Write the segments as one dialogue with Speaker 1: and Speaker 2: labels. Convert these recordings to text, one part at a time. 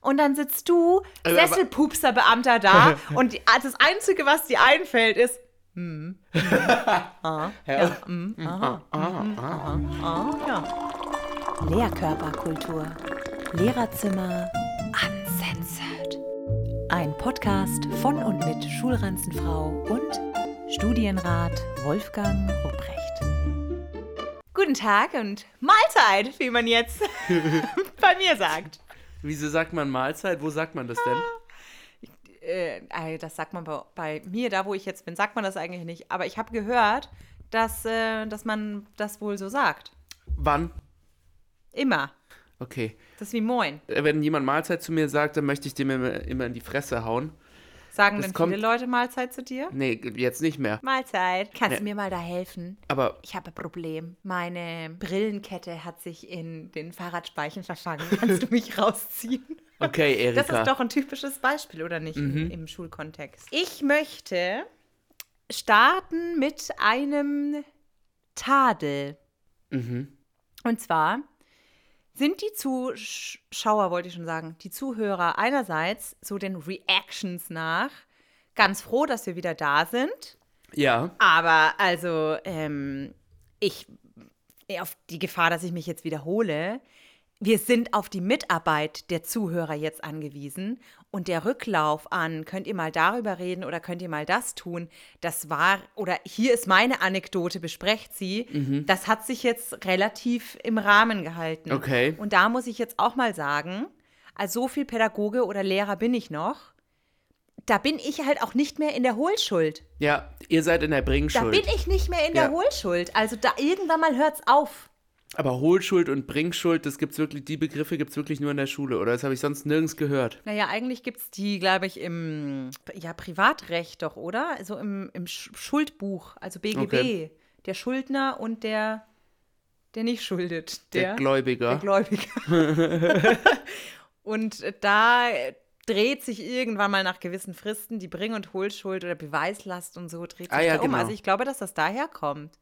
Speaker 1: Und dann sitzt du,
Speaker 2: Also, aber-
Speaker 1: Sesselpupser-Beamter da und die, das Einzige, was dir einfällt, ist, hm, ah, ja, hm, aha, aha, ja. Lehrkörperkultur. Lehrerzimmer uncensored. Ein Podcast von und mit Schulranzenfrau und Studienrat Wolfgang Rupprecht. Guten Tag und Mahlzeit, wie man jetzt bei mir sagt.
Speaker 2: Wieso sagt man Mahlzeit? Wo sagt man das denn?
Speaker 1: Äh, ey, das sagt man bei, bei mir, da wo ich jetzt bin, sagt man das eigentlich nicht. Aber ich habe gehört, dass, äh, dass man das wohl so sagt.
Speaker 2: Wann?
Speaker 1: Immer.
Speaker 2: Okay.
Speaker 1: Das ist wie Moin.
Speaker 2: Äh, Wenn jemand Mahlzeit zu mir sagt, dann möchte ich dem immer, immer in die Fresse hauen.
Speaker 1: Sagen
Speaker 2: Das
Speaker 1: denn
Speaker 2: kommt-
Speaker 1: viele Leute Mahlzeit zu dir?
Speaker 2: Nee, jetzt nicht mehr.
Speaker 1: Mahlzeit. Kannst
Speaker 2: Nee.
Speaker 1: du mir mal da helfen?
Speaker 2: Aber
Speaker 1: Ich habe ein Problem. Meine Brillenkette hat sich in den Fahrradspeichen verfangen. Kannst du mich rausziehen?
Speaker 2: okay, Erika.
Speaker 1: Das ist doch ein typisches Beispiel, oder nicht, im, im Schulkontext? Ich möchte starten mit einem Tadel.
Speaker 2: Mhm.
Speaker 1: Und zwar sind die Zuschauer, wollte ich schon sagen, die Zuhörer einerseits so den Reactions nach ganz froh, dass wir wieder da sind.
Speaker 2: Ja.
Speaker 1: Aber also, ähm, ich, auf die Gefahr, dass ich mich jetzt wiederhole, wir sind auf die Mitarbeit der Zuhörer jetzt angewiesen. Und der Rücklauf an, könnt ihr mal darüber reden oder könnt ihr mal das tun, das war, oder hier ist meine Anekdote, besprecht sie, das hat sich jetzt relativ im Rahmen gehalten.
Speaker 2: Okay.
Speaker 1: Und da muss ich jetzt auch mal sagen, also so viel Pädagoge oder Lehrer bin ich noch, da bin ich halt auch nicht mehr in der Hohlschuld.
Speaker 2: Ja, ihr seid in der
Speaker 1: Da
Speaker 2: Bringschuld.
Speaker 1: bin ich nicht mehr in
Speaker 2: Ja.
Speaker 1: der Hohlschuld. Also da irgendwann mal hört's auf.
Speaker 2: Aber Hohlschuld und Bringschuld, das gibt's wirklich, die Begriffe gibt es wirklich nur in der Schule, oder? Das habe ich sonst nirgends gehört.
Speaker 1: Naja, eigentlich gibt's die, glaube ich, im ja, Privatrecht doch, oder? Also im, im Sch Schuldbuch, also BGB.
Speaker 2: Okay.
Speaker 1: Der Schuldner und der, der nicht schuldet.
Speaker 2: Der,
Speaker 1: Der,
Speaker 2: Gläubiger.
Speaker 1: der Gläubiger. und da dreht sich irgendwann mal nach gewissen Fristen die Bring- und Hohlschuld oder Beweislast und so dreht sich
Speaker 2: Ah, ja,
Speaker 1: da um.
Speaker 2: genau.
Speaker 1: Also ich glaube, dass das daher kommt.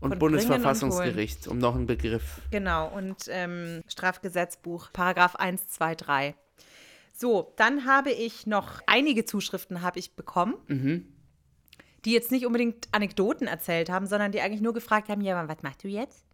Speaker 2: Und Bundesverfassungsgericht, um noch einen Begriff.
Speaker 1: Genau, und ähm, Strafgesetzbuch, Paragraph 1, 2, 3. So, dann habe ich noch einige Zuschriften habe ich bekommen, die jetzt nicht unbedingt Anekdoten erzählt haben, sondern die eigentlich nur gefragt haben, ja, was machst du jetzt?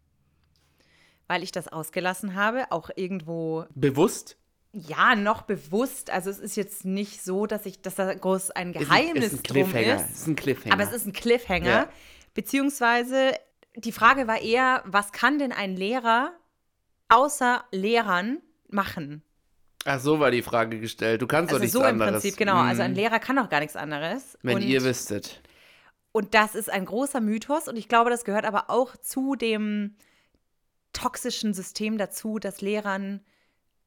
Speaker 1: Weil ich das ausgelassen habe, auch irgendwo,
Speaker 2: Bewusst?
Speaker 1: ja, noch bewusst. Also es ist jetzt nicht so, dass ich, dass da groß ein
Speaker 2: Ist ein-
Speaker 1: Geheimnis
Speaker 2: ist ein
Speaker 1: drum
Speaker 2: Cliffhanger.
Speaker 1: ist.
Speaker 2: Ist ein Cliffhanger.
Speaker 1: Aber es ist ein Cliffhanger.
Speaker 2: Ja.
Speaker 1: Beziehungsweise die Frage war eher, was kann denn ein Lehrer außer Lehrern machen?
Speaker 2: Ach, so war die Frage gestellt. Du kannst
Speaker 1: Also
Speaker 2: doch nichts
Speaker 1: so im
Speaker 2: anderes.
Speaker 1: Prinzip, genau. Also ein
Speaker 2: Mm,
Speaker 1: Lehrer kann doch gar nichts anderes.
Speaker 2: Wenn
Speaker 1: und,
Speaker 2: ihr wüsstet.
Speaker 1: und das ist ein großer Mythos und ich glaube, das gehört aber auch zu dem toxischen System dazu, dass Lehrern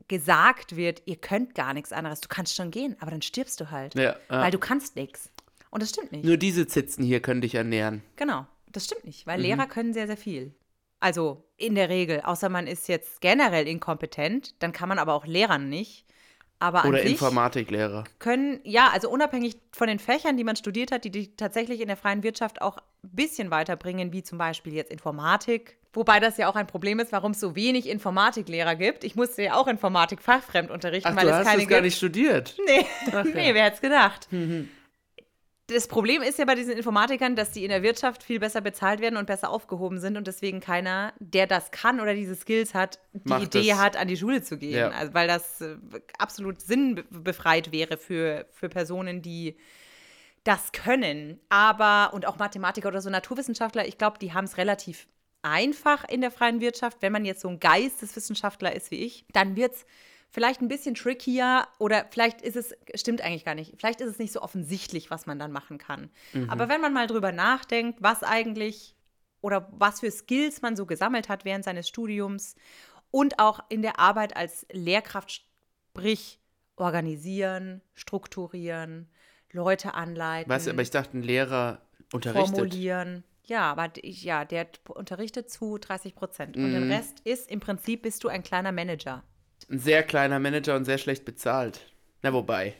Speaker 1: gesagt wird, ihr könnt gar nichts anderes. Du kannst schon gehen, aber dann stirbst du halt.
Speaker 2: Ja, ja.
Speaker 1: Weil du kannst nichts. Und das stimmt nicht.
Speaker 2: Nur diese Zitzen hier können dich ernähren.
Speaker 1: Genau, das stimmt nicht,
Speaker 2: Mhm.
Speaker 1: weil Lehrer können sehr, sehr viel. Also in der Regel, außer man ist jetzt generell inkompetent, dann kann man aber auch Lehrern nicht. Aber
Speaker 2: Oder Informatiklehrer.
Speaker 1: können, ja, also unabhängig von den Fächern, die man studiert hat, die dich tatsächlich in der freien Wirtschaft auch ein bisschen weiterbringen, wie zum Beispiel jetzt Informatik. Wobei das ja auch ein Problem ist, warum es so wenig Informatiklehrer gibt. Ich musste ja auch Informatik fachfremd unterrichten,
Speaker 2: Ach,
Speaker 1: weil
Speaker 2: du
Speaker 1: es
Speaker 2: hast
Speaker 1: keine
Speaker 2: das gar
Speaker 1: gibt.
Speaker 2: nicht studiert.
Speaker 1: Nee,
Speaker 2: Ach,
Speaker 1: nee wer hätte es gedacht? Das Problem ist ja bei diesen Informatikern, dass die in der Wirtschaft viel besser bezahlt werden und besser aufgehoben sind und deswegen keiner, der das kann oder diese Skills hat, die
Speaker 2: Macht
Speaker 1: Idee
Speaker 2: das.
Speaker 1: hat, an die Schule zu gehen.
Speaker 2: Ja.
Speaker 1: Also, weil das äh, absolut sinnbefreit wäre für, für Personen, die das können. Aber, und auch Mathematiker oder so Naturwissenschaftler, ich glaube, die haben es relativ einfach in der freien Wirtschaft. Wenn man jetzt so ein Geisteswissenschaftler ist wie ich, dann wird es vielleicht ein bisschen trickier oder vielleicht ist es, stimmt eigentlich gar nicht, vielleicht ist es nicht so offensichtlich, was man dann machen kann. Aber wenn man mal drüber nachdenkt, was eigentlich oder was für Skills man so gesammelt hat während seines Studiums und auch in der Arbeit als Lehrkraft, sprich organisieren, strukturieren, Leute anleiten,
Speaker 2: Was, aber ich dachte, ein Lehrer unterrichtet.
Speaker 1: formulieren. Ja, aber ja, der unterrichtet zu 30 Prozent. Und den Rest ist im Prinzip bist du ein kleiner Manager.
Speaker 2: Ein sehr kleiner Manager und sehr schlecht bezahlt. Na, wobei.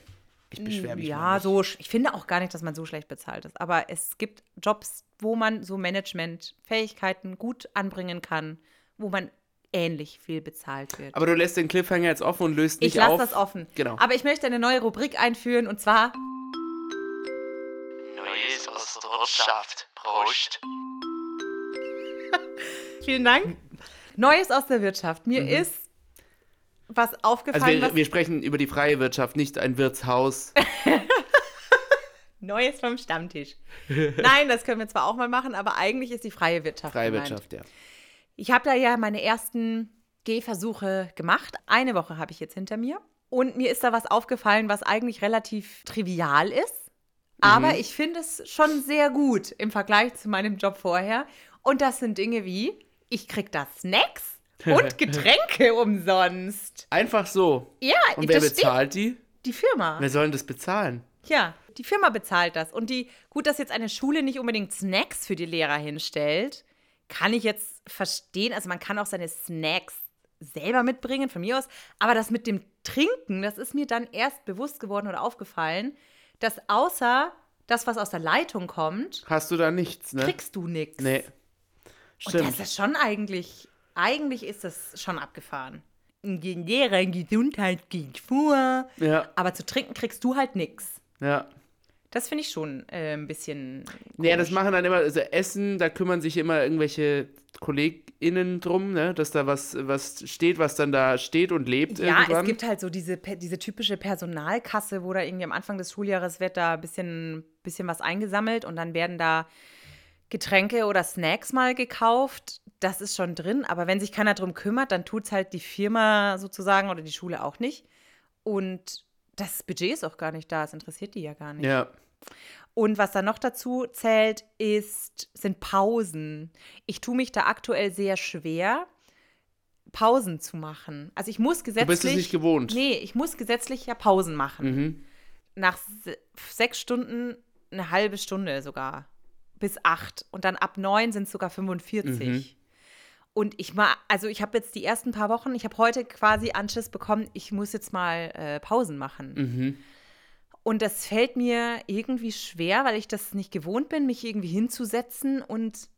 Speaker 2: Ich beschwere mich mal
Speaker 1: Ja,
Speaker 2: nicht.
Speaker 1: so, ich finde auch gar nicht, dass man so schlecht bezahlt ist. Aber es gibt Jobs, wo man so Management-Fähigkeiten gut anbringen kann, wo man ähnlich viel bezahlt wird.
Speaker 2: Aber du lässt den Cliffhanger jetzt offen und löst nicht
Speaker 1: ich lasse
Speaker 2: auf.
Speaker 1: das offen.
Speaker 2: Genau.
Speaker 1: Aber ich möchte eine neue Rubrik einführen und zwar
Speaker 3: Neues aus der Wirtschaft. Prost.
Speaker 1: Vielen Dank. Neues aus der Wirtschaft. Mir ist was
Speaker 2: Mhm. Also
Speaker 1: aufgefallen,
Speaker 2: wir,
Speaker 1: was
Speaker 2: wir sprechen über die freie Wirtschaft, nicht ein Wirtshaus.
Speaker 1: Neues vom Stammtisch. Nein, das können wir zwar auch mal machen, aber eigentlich ist die freie Wirtschaft.
Speaker 2: Freie
Speaker 1: gemeint.
Speaker 2: Wirtschaft, ja.
Speaker 1: Ich habe da ja meine ersten Gehversuche gemacht. Eine Woche habe ich jetzt hinter mir. Und mir ist da was aufgefallen, was eigentlich relativ trivial ist. Aber ich finde es schon sehr gut im Vergleich zu meinem Job vorher. Und das sind Dinge wie, ich krieg da Snacks und Getränke umsonst.
Speaker 2: Einfach so.
Speaker 1: Ja,
Speaker 2: Und wer bezahlt die?
Speaker 1: Die Firma.
Speaker 2: Wer soll denn das bezahlen?
Speaker 1: Ja, die Firma bezahlt das. Und die, gut, dass jetzt eine Schule nicht unbedingt Snacks für die Lehrer hinstellt, kann ich jetzt verstehen. Also man kann auch seine Snacks selber mitbringen, von mir aus. Aber das mit dem Trinken, das ist mir dann erst bewusst geworden oder aufgefallen, dass außer das, was aus der Leitung kommt,
Speaker 2: Hast du da nichts, ne?
Speaker 1: kriegst du nichts.
Speaker 2: Nee.
Speaker 1: Und
Speaker 2: Stimmt.
Speaker 1: das ist schon eigentlich, eigentlich ist das schon abgefahren. Die Lehrer Gesundheit geht vor.
Speaker 2: Ja,
Speaker 1: Aber zu trinken kriegst du halt nichts.
Speaker 2: ja.
Speaker 1: Das finde ich schon äh, ein bisschen.
Speaker 2: Ja, das
Speaker 1: komisch.
Speaker 2: machen dann immer, also Essen, da kümmern sich immer irgendwelche KollegInnen drum, ne? Dass da was, was steht, was dann da steht und lebt
Speaker 1: Ja,
Speaker 2: irgendwann.
Speaker 1: es gibt halt so diese, diese typische Personalkasse, wo da irgendwie am Anfang des Schuljahres wird da ein bisschen, bisschen was eingesammelt und dann werden da Getränke oder Snacks mal gekauft. Das ist schon drin, aber wenn sich keiner drum kümmert, dann tut es halt die Firma sozusagen oder die Schule auch nicht. Und das Budget ist auch gar nicht da, es interessiert die ja gar nicht.
Speaker 2: ja.
Speaker 1: Und was dann noch dazu zählt, ist, sind Pausen. Ich tue mich da aktuell sehr schwer, Pausen zu machen. Also ich muss gesetzlich.
Speaker 2: bist es nicht gewohnt.
Speaker 1: Nee, ich muss gesetzlich ja Pausen machen.
Speaker 2: Mhm.
Speaker 1: Nach se sechs Stunden eine halbe Stunde sogar. Bis acht. Und dann ab neun sind es sogar 45.
Speaker 2: Mhm.
Speaker 1: Und ich mal, also ich habe jetzt die ersten paar Wochen, ich habe heute quasi Anschiss bekommen, ich muss jetzt mal äh, Pausen machen.
Speaker 2: Mhm.
Speaker 1: Und das fällt mir irgendwie schwer, weil ich das nicht gewohnt bin, mich irgendwie hinzusetzen und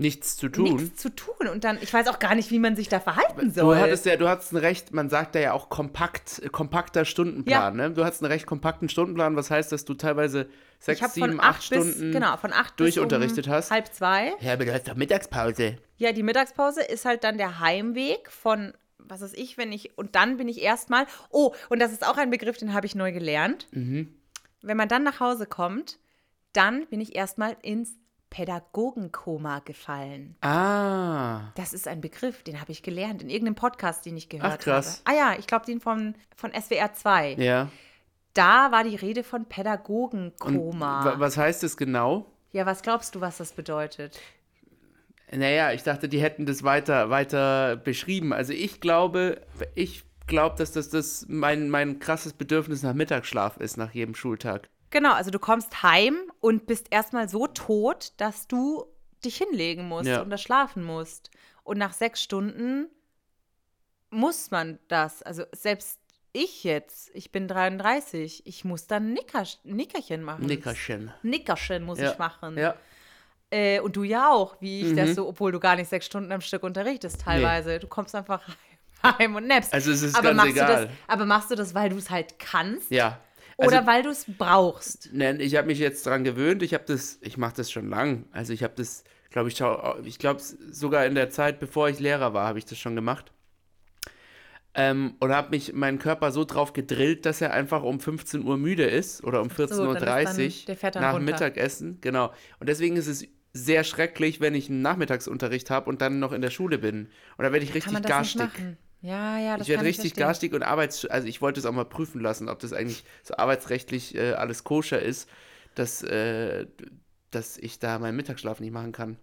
Speaker 2: Nichts zu tun.
Speaker 1: nichts zu tun. Und dann, ich weiß auch gar nicht, wie man sich da verhalten
Speaker 2: Du
Speaker 1: soll.
Speaker 2: hattest ja, du hattest ein recht, man sagt da ja auch kompakt, äh, kompakter Stundenplan, ne? Du hattest einen recht kompakten Stundenplan, was heißt, dass du teilweise sechs,
Speaker 1: ich habe
Speaker 2: sieben,
Speaker 1: von
Speaker 2: acht
Speaker 1: acht bis,
Speaker 2: Stunden
Speaker 1: genau, von acht
Speaker 2: durchunterrichtet
Speaker 1: bis um
Speaker 2: hast.
Speaker 1: halb zwei.
Speaker 2: Ja, aber du hast doch Mittagspause.
Speaker 1: Ja, die Mittagspause ist halt dann der Heimweg von, was weiß ich, wenn ich, und dann bin ich erstmal, oh, und das ist auch ein Begriff, den habe ich neu gelernt.
Speaker 2: Mhm.
Speaker 1: Wenn man dann nach Hause kommt, dann bin ich erstmal ins Pädagogenkoma gefallen.
Speaker 2: Ah.
Speaker 1: Das ist ein Begriff, den habe ich gelernt in irgendeinem Podcast, den ich gehört
Speaker 2: Ach, krass.
Speaker 1: habe. Ah ja, ich glaube den von, von SWR 2.
Speaker 2: Ja.
Speaker 1: Da war die Rede von
Speaker 2: Und
Speaker 1: Pädagogenkoma.
Speaker 2: wa- was heißt das genau?
Speaker 1: ja, was glaubst du, was das bedeutet?
Speaker 2: Naja, ich dachte, die hätten das weiter, weiter beschrieben. Also ich glaube, ich glaube, dass das, das mein, mein krasses Bedürfnis nach Mittagsschlaf ist, nach jedem Schultag.
Speaker 1: Genau, also du kommst heim und bist erstmal so tot, dass du dich hinlegen musst
Speaker 2: Ja.
Speaker 1: und da schlafen musst. Und nach sechs Stunden muss man das. Also selbst ich jetzt, ich bin 33, ich muss dann Nicker, Nickerchen machen.
Speaker 2: Nickerchen.
Speaker 1: Nickerchen muss
Speaker 2: Ja.
Speaker 1: ich machen.
Speaker 2: Ja.
Speaker 1: Äh, und du ja auch, wie ich
Speaker 2: Mhm.
Speaker 1: das so, obwohl du gar nicht sechs Stunden am Stück unterrichtest teilweise. Du kommst einfach heim und nappst.
Speaker 2: Also es ist
Speaker 1: aber
Speaker 2: ganz egal.
Speaker 1: Du das, aber machst du das, weil du es halt kannst?
Speaker 2: Ja.
Speaker 1: Oder
Speaker 2: Also-
Speaker 1: weil du es brauchst?
Speaker 2: Nein, ich habe mich jetzt dran gewöhnt. Ich habe das, ich mache das schon lang. Also ich habe das, glaube ich, ich glaube sogar in der Zeit, bevor ich Lehrer war, habe ich das schon gemacht. Ähm, und habe mich meinen Körper so drauf gedrillt, dass er einfach um 15 Uhr müde ist oder um
Speaker 1: dann ist
Speaker 2: 14.30
Speaker 1: dann- der fährt
Speaker 2: Uhr nach dem
Speaker 1: runter.
Speaker 2: Mittagessen. Genau. Und deswegen ist es sehr schrecklich, wenn ich einen Nachmittagsunterricht habe und dann noch in der Schule bin. Und da werde ich richtig garstig.
Speaker 1: Ja, ja, das
Speaker 2: Ich werde richtig
Speaker 1: verstehen.
Speaker 2: garstig und arbeits... Also ich wollte es auch mal prüfen lassen, ob das eigentlich so arbeitsrechtlich äh, alles koscher ist, dass, äh, dass ich da meinen Mittagsschlaf nicht machen kann.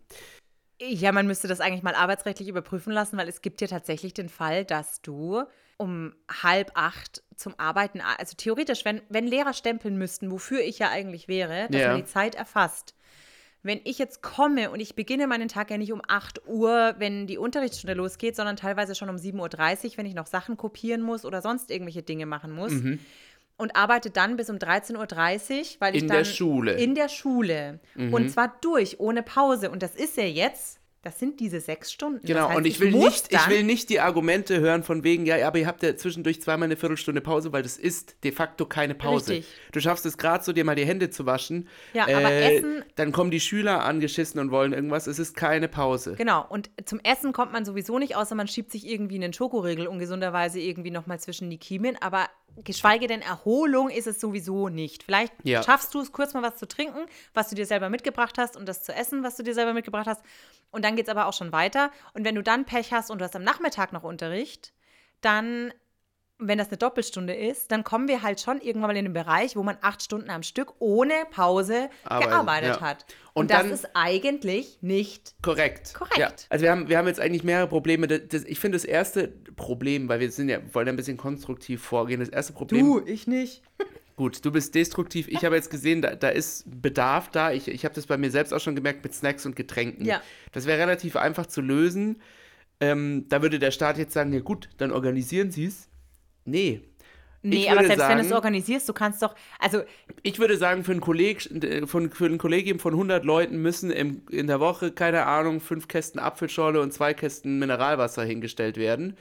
Speaker 1: Ja, man müsste das eigentlich mal arbeitsrechtlich überprüfen lassen, weil es gibt ja tatsächlich den Fall, dass du um halb acht zum Arbeiten, also theoretisch, wenn, wenn Lehrer stempeln müssten, wofür ich ja eigentlich wäre, dass
Speaker 2: Ja.
Speaker 1: man die Zeit erfasst. Wenn ich jetzt komme und ich beginne meinen Tag ja nicht um 8 Uhr, wenn die Unterrichtsstunde losgeht, sondern teilweise schon um 7.30 Uhr, wenn ich noch Sachen kopieren muss oder sonst irgendwelche Dinge machen muss. Und arbeite dann bis um 13.30 Uhr, weil ich
Speaker 2: In
Speaker 1: dann
Speaker 2: der Schule.
Speaker 1: in der Schule. Und zwar durch, ohne Pause. Und das ist ja jetzt, Das sind diese sechs Stunden.
Speaker 2: Genau,
Speaker 1: das heißt,
Speaker 2: und ich will,
Speaker 1: muss
Speaker 2: nicht, ich will nicht die Argumente hören von wegen, ja, aber ihr habt ja zwischendurch zweimal eine Viertelstunde Pause, weil das ist de facto keine Pause.
Speaker 1: Richtig.
Speaker 2: Du schaffst es gerade so, dir mal die Hände zu waschen.
Speaker 1: Ja, aber Essen-
Speaker 2: Dann kommen die Schüler angeschissen und wollen irgendwas. Es ist keine Pause.
Speaker 1: Genau, und zum Essen kommt man sowieso nicht, außer man schiebt sich irgendwie einen Schokoriegel ungesunderweise irgendwie nochmal zwischen die Kiemen. Aber geschweige denn Erholung ist es sowieso nicht. Vielleicht
Speaker 2: Ja.
Speaker 1: schaffst du es kurz mal was zu trinken, was du dir selber mitgebracht hast und das zu essen, was du dir selber mitgebracht hast. Und dann geht es aber auch schon weiter. Und wenn du dann Pech hast und du hast am Nachmittag noch Unterricht, dann, wenn das eine Doppelstunde ist, dann kommen wir halt schon irgendwann mal in den Bereich, wo man acht Stunden am Stück ohne Pause
Speaker 2: Arbeitet,
Speaker 1: gearbeitet
Speaker 2: ja.
Speaker 1: hat.
Speaker 2: Und
Speaker 1: Und, das
Speaker 2: dann-
Speaker 1: ist eigentlich nicht
Speaker 2: Korrekt.
Speaker 1: Korrekt.
Speaker 2: Ja. Also wir haben, wir haben jetzt eigentlich mehrere Probleme. Das, das, ich finde das erste Problem, weil wir sind ja, wollen ja ein bisschen konstruktiv vorgehen. Das erste Problem.
Speaker 1: ich nicht.
Speaker 2: Gut, du bist destruktiv. Ich habe jetzt gesehen, da, da ist Bedarf da. Ich, ich habe das bei mir selbst auch schon gemerkt mit Snacks und Getränken.
Speaker 1: Ja.
Speaker 2: Das wäre relativ einfach zu lösen. Ähm, da würde der Staat jetzt sagen, ja gut, dann organisieren Sie es. Nee.
Speaker 1: Nee,
Speaker 2: Ich
Speaker 1: aber selbst wenn du
Speaker 2: sagen-
Speaker 1: es organisierst, du kannst doch, also
Speaker 2: Ich würde sagen, für ein, Kolleg, äh, von, für ein Kollegium von 100 Leuten müssen im, in der Woche, keine Ahnung, fünf Kästen Apfelschorle und zwei Kästen Mineralwasser hingestellt werden.